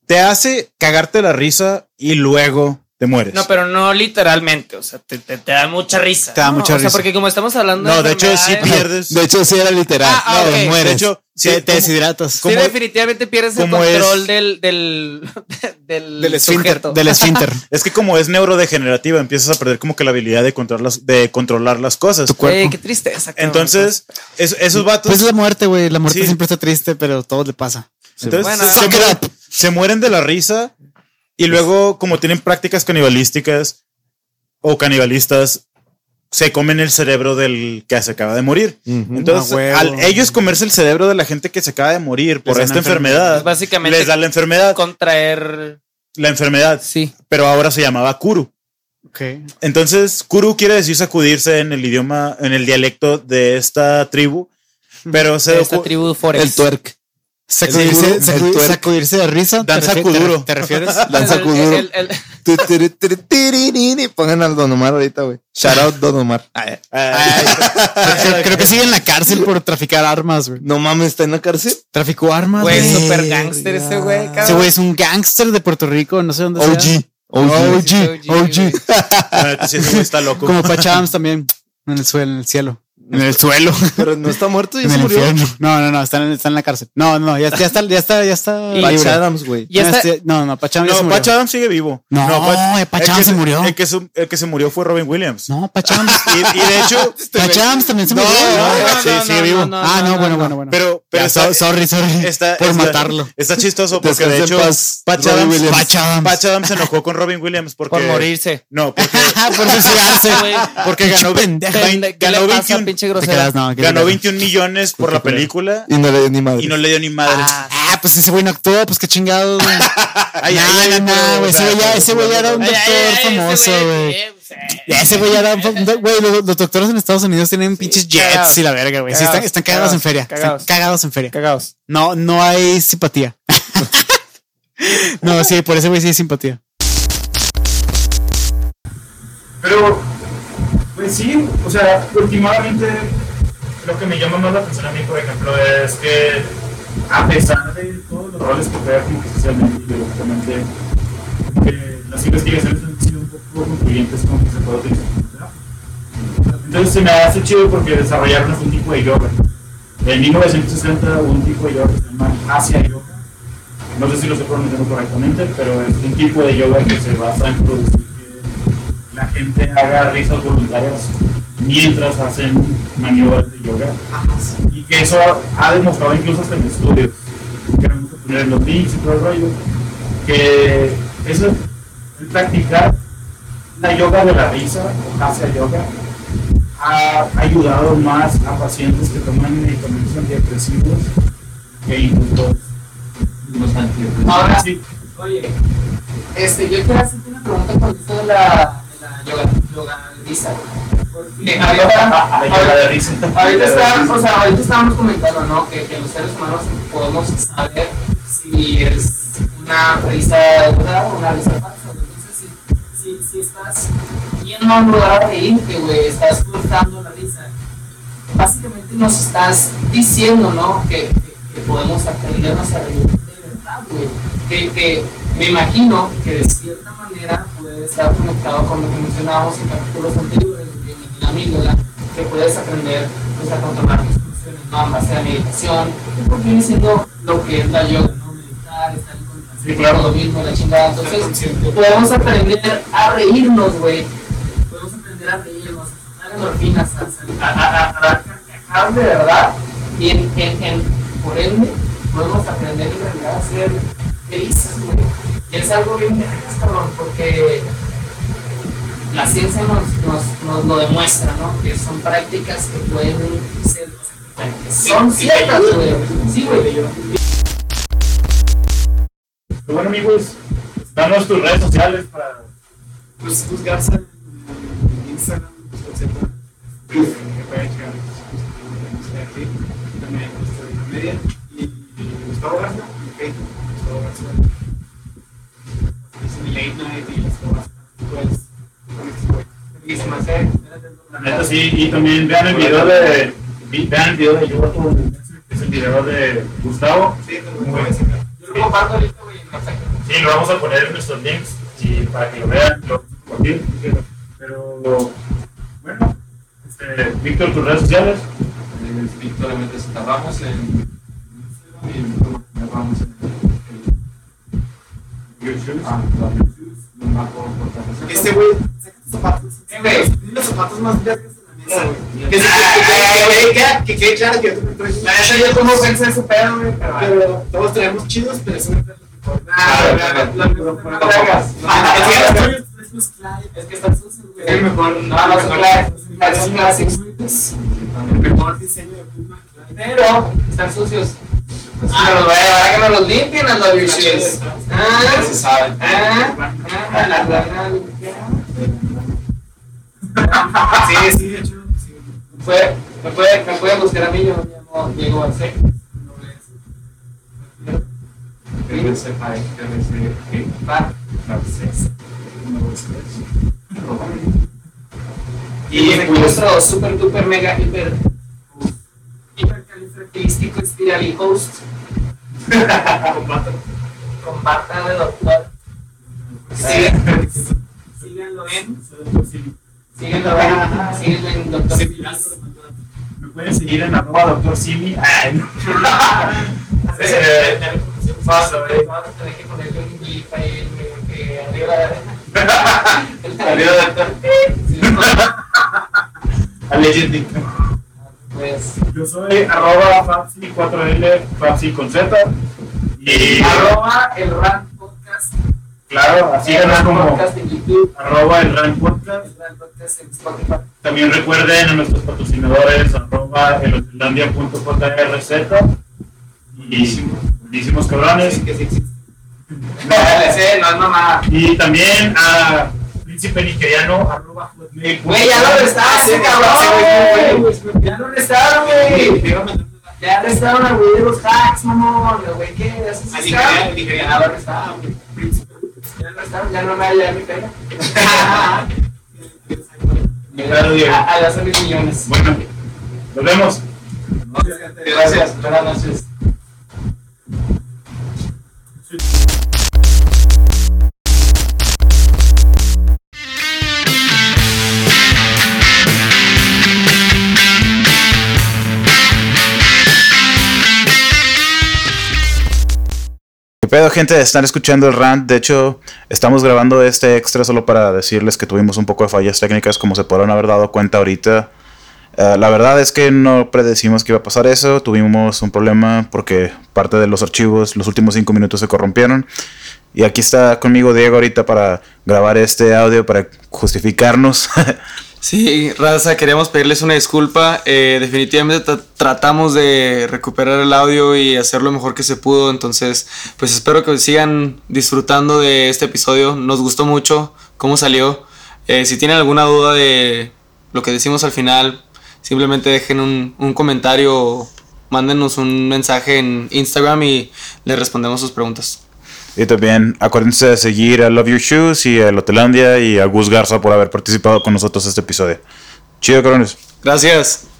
te hace cagarte la risa y luego te mueres. No, pero no literalmente. O sea, te, te- te da mucha risa. Te da ¿no? mucha O sea, risa. porque como estamos hablando No, de hecho sí pierdes. De hecho, sí era literal. Ah, ah, No, ok. mueres. De hecho, sí, te, como- deshidratas. Sí, como- definitivamente pierdes el es- control del, del, del, Del esfínter. Del esfínter. Es que como es neurodegenerativa, empiezas a perder como que la habilidad de controlar las, de controlar las cosas. Tu cuerpo. Ey, qué tristeza. Entonces, es- esos vatos Pues es la muerte, güey. La muerte Sí. siempre está triste, pero todo le pasa. entonces, Bueno, mueren, se mueren de la risa y luego, como tienen prácticas canibalísticas o canibalistas, se comen el cerebro del que se acaba de morir. Entonces, Ah, al ellos comerse el cerebro de la gente que se acaba de morir por esta enfermedad. enfermedad, básicamente les da la enfermedad, contraer. la enfermedad, Sí. pero ahora se llamaba Kuru. Ok. Entonces, Kuru quiere decir sacudirse en el idioma, en el dialecto de esta tribu, pero se Esta tribu Forex. El twerk. Sacudirse, sacudir- sacudirse de risa. Dan ¿Te refi- sacuduro. ¿Te, refieres? Cuduro. tiri, tiririri. Pongan al Don Omar ahorita, güey. Shout out Don Omar. Ay, creo, creo que sigue en la cárcel por traficar armas, güey. No mames, está en la cárcel. Traficó armas, Güey, güey. super gangster ese güey, cabrón. Ese güey es un gángster de Puerto Rico, no sé dónde sea. OG. OG. OG, OG. Güey está loco. Como Pachams también. En el suelo, en el cielo. En el suelo. Pero no está muerto, ya En se el murió. infierno. No, no, no, está en, está en la cárcel. No, no, ya, ya está, ya está, ya está. Patch. Adams, güey. Este- no, no, Pacham ya se No, murió. Patch Adams sigue vivo. No, Patch- eh, Patch que Adams se murió. El que, su- el que se murió fue Robin Williams. No, Pacham. Y, y de hecho, Pacham también se No, murió. no, sí, sigue vivo. no, ah, no, no, bueno, no. bueno, bueno. pero, pero Ya, está, so- sorry, sorry. está- por está- matarlo. Está chistoso porque de hecho, Patch Adams. Patch Adams. Patch Adams se enojó con Robin Williams porque Por morirse. No, porque, por suicidarse, güey. porque ganó, pendejo. vein- ¿Qué le ganó pasa, 21, pinche Te grosera? quedas, no, que ganó te- 21 millones por la película Y no le dio ni madre. y no le dio ni madre. Ah, Ah, pues ese güey no actuó, pues qué chingado, güey. Ay, no, ay, ay, no, güey. Ese güey ya, güey era un doctor ay, ay, ese famoso, güey. pues, eh. Ya ese güey ya era Güey, los, los doctores en Estados Unidos tienen pinches jets cagados. y la verga, güey. Sí, están, están cagados en feria. cagados. Están cagados en feria. Cagados. No, no hay simpatía. no, sí, por ese güey sí hay simpatía. Pero, pues sí, o sea, últimamente lo que me llama más la atención a mí, por ejemplo, es que a pesar de todos los roles que juega como socialmente y biológicamente, que las investigaciones han sido un poco concluyentes con que se puede utilizar. Entonces se me hace chido porque desarrollaron un tipo de yoga. En 1960 hubo un tipo de yoga que se llama Asia Yoga. No sé si lo estoy pronunciando correctamente, pero es un tipo de yoga que se basa en producir la gente haga risas voluntarias mientras hacen maniobras de yoga. Y que eso ha demostrado incluso hasta en estudios, que vamos a poner los links y todo el rollo, que eso, el practicar la yoga de la risa o hacia yoga ha ayudado más a pacientes que toman medicamentos antidepresivos que incluso los antidepresivos. Ahora- sí. Oye, este, yo quiero hacerte una pregunta con esto de la yoga, yoga risa. Porque ahorita, La yoga de risa. ahorita, está- o sea, ahorita estábamos comentando, ¿no? Que, que los seres humanos podemos saber si es una risa de verdad o una risa falsa. Entonces, si, si, si estás yendo a un lugar a reírte, güey, estás cortando la risa, básicamente nos estás diciendo, ¿no? Que, que, que podemos aprendernos a reír de verdad, güey. Que, que me imagino que de cierta manera puede estar conectado con lo que mencionábamos en capítulos anteriores de la amígdala, que puedes aprender pues, a controlar tus emociones, ¿no? En base a meditación, porque viene siendo lo que es la yoga, ¿no? Meditar, estar en contacto Sí, claro. lo mismo, la chingada. Entonces, podemos aprender a reírnos, güey. Podemos aprender a reírnos, a dar endorfinas, a, a, a, a, de verdad. Y en, en, en, por ende, podemos aprender en realidad a ser felices, güey. Es algo bien cabrón, porque la ciencia nos, nos, nos lo demuestra, ¿no? Que son prácticas que pueden ser, que son ciertas, güey. Sí, güey. Bueno, amigos, danos tus redes sociales para. Pues Gus Garza en Instagram, etcétera. Aquí. También estoy en media. Y y Gustavo Garza, neta sí, y también vean el video de. Vean el video de YouTube, es el video de Gustavo. Sí. Yo lo comparto ahorita, güey, en WhatsApp. Sí, lo vamos a poner en nuestros links y para que lo vean, lo compartir. Pero bueno, este, Víctor, tus redes sociales. Es Víctor Méndez Ramos en y en YouTube Ramos en YouTube. Ah. Este güey, zapatos. Eh, güey. Los zapatos más verdes en la mesa, güey. Que se- que- quede claro que yo también traigo. La neta, yo como pensé ese pedo, güey, pero. Todos traemos chidos, pero eso no es lo mejor. Ah, no, no, no. Ah, es que los tuyos traes los Clyde. Es que están sucios, güey. El mejor- No, no. El mejor diseño de. Pero están sucios. Ah, los voy a llevar a que me los limpien las W shoes. Ah, se sabe. ah, ah, a. Sí, sí, de hecho. sí. Puede- Me puede, me puede buscar a mí, yo me llamo Diego. Va. Y Y nuestro super duper mega hiper hipercalifragilístico espiral host. Compartan el doctor. Sigan- Síganlo en. Síganlo en. Doctor. Me pueden seguir en arroba doctor Simi. Ay, no. Eh, Paso, a tener que ponerle un gif ahí que- arriba Arriba de- Sí, Allegedly. Pues. Yo soy arroba Fabsi4L, Fabsi con Z. Y Arroba el Rant Podcast. claro, así Rant como Podcast en YouTube. arroba el Rand Podcast. También recuerden a nuestros patrocinadores, arroba elhotelandia.jrz. Y buenísimos cabrones. Que sí existe. No, es mamá. Y también a príncipe nigeriano, arroba hotmail. Güey, ya lo arrestaste, cabrón. Ya lo arrestaron, güey. Ya arrestaron al güey de los hacks, mamón. El güey que hace sus nigeriano, scams. nigeriano. Ya lo arrestaron, güey. Ya lo arrestaron, ya no me halla mi Diego. A, a las mil millones. Bueno, nos vemos. Gracias, buenas noches. ¿Qué pedo, gente? Están escuchando el rant. De hecho, estamos grabando este extra solo para decirles que tuvimos un poco de fallas técnicas, como se podrán haber dado cuenta ahorita. Eh, la verdad es que no predecimos que iba a pasar eso. Tuvimos un problema porque parte de los archivos, los últimos cinco minutos se corrompieron. Y aquí está conmigo Diego ahorita para grabar este audio, para justificarnos. Sí, Raza, queríamos pedirles una disculpa. Eh, definitivamente tra- tratamos de recuperar el audio y hacer lo mejor que se pudo. Entonces, pues espero que sigan disfrutando de este episodio. Nos gustó mucho cómo salió. Eh, si tienen alguna duda de lo que decimos al final, simplemente dejen un, un comentario o mándenos un mensaje en Instagram y les respondemos sus preguntas. Y también acuérdense de seguir a Love Your Shoes y a Lotelandia y a Gus Garza por haber participado con nosotros este episodio. Chido, cabrones. Gracias.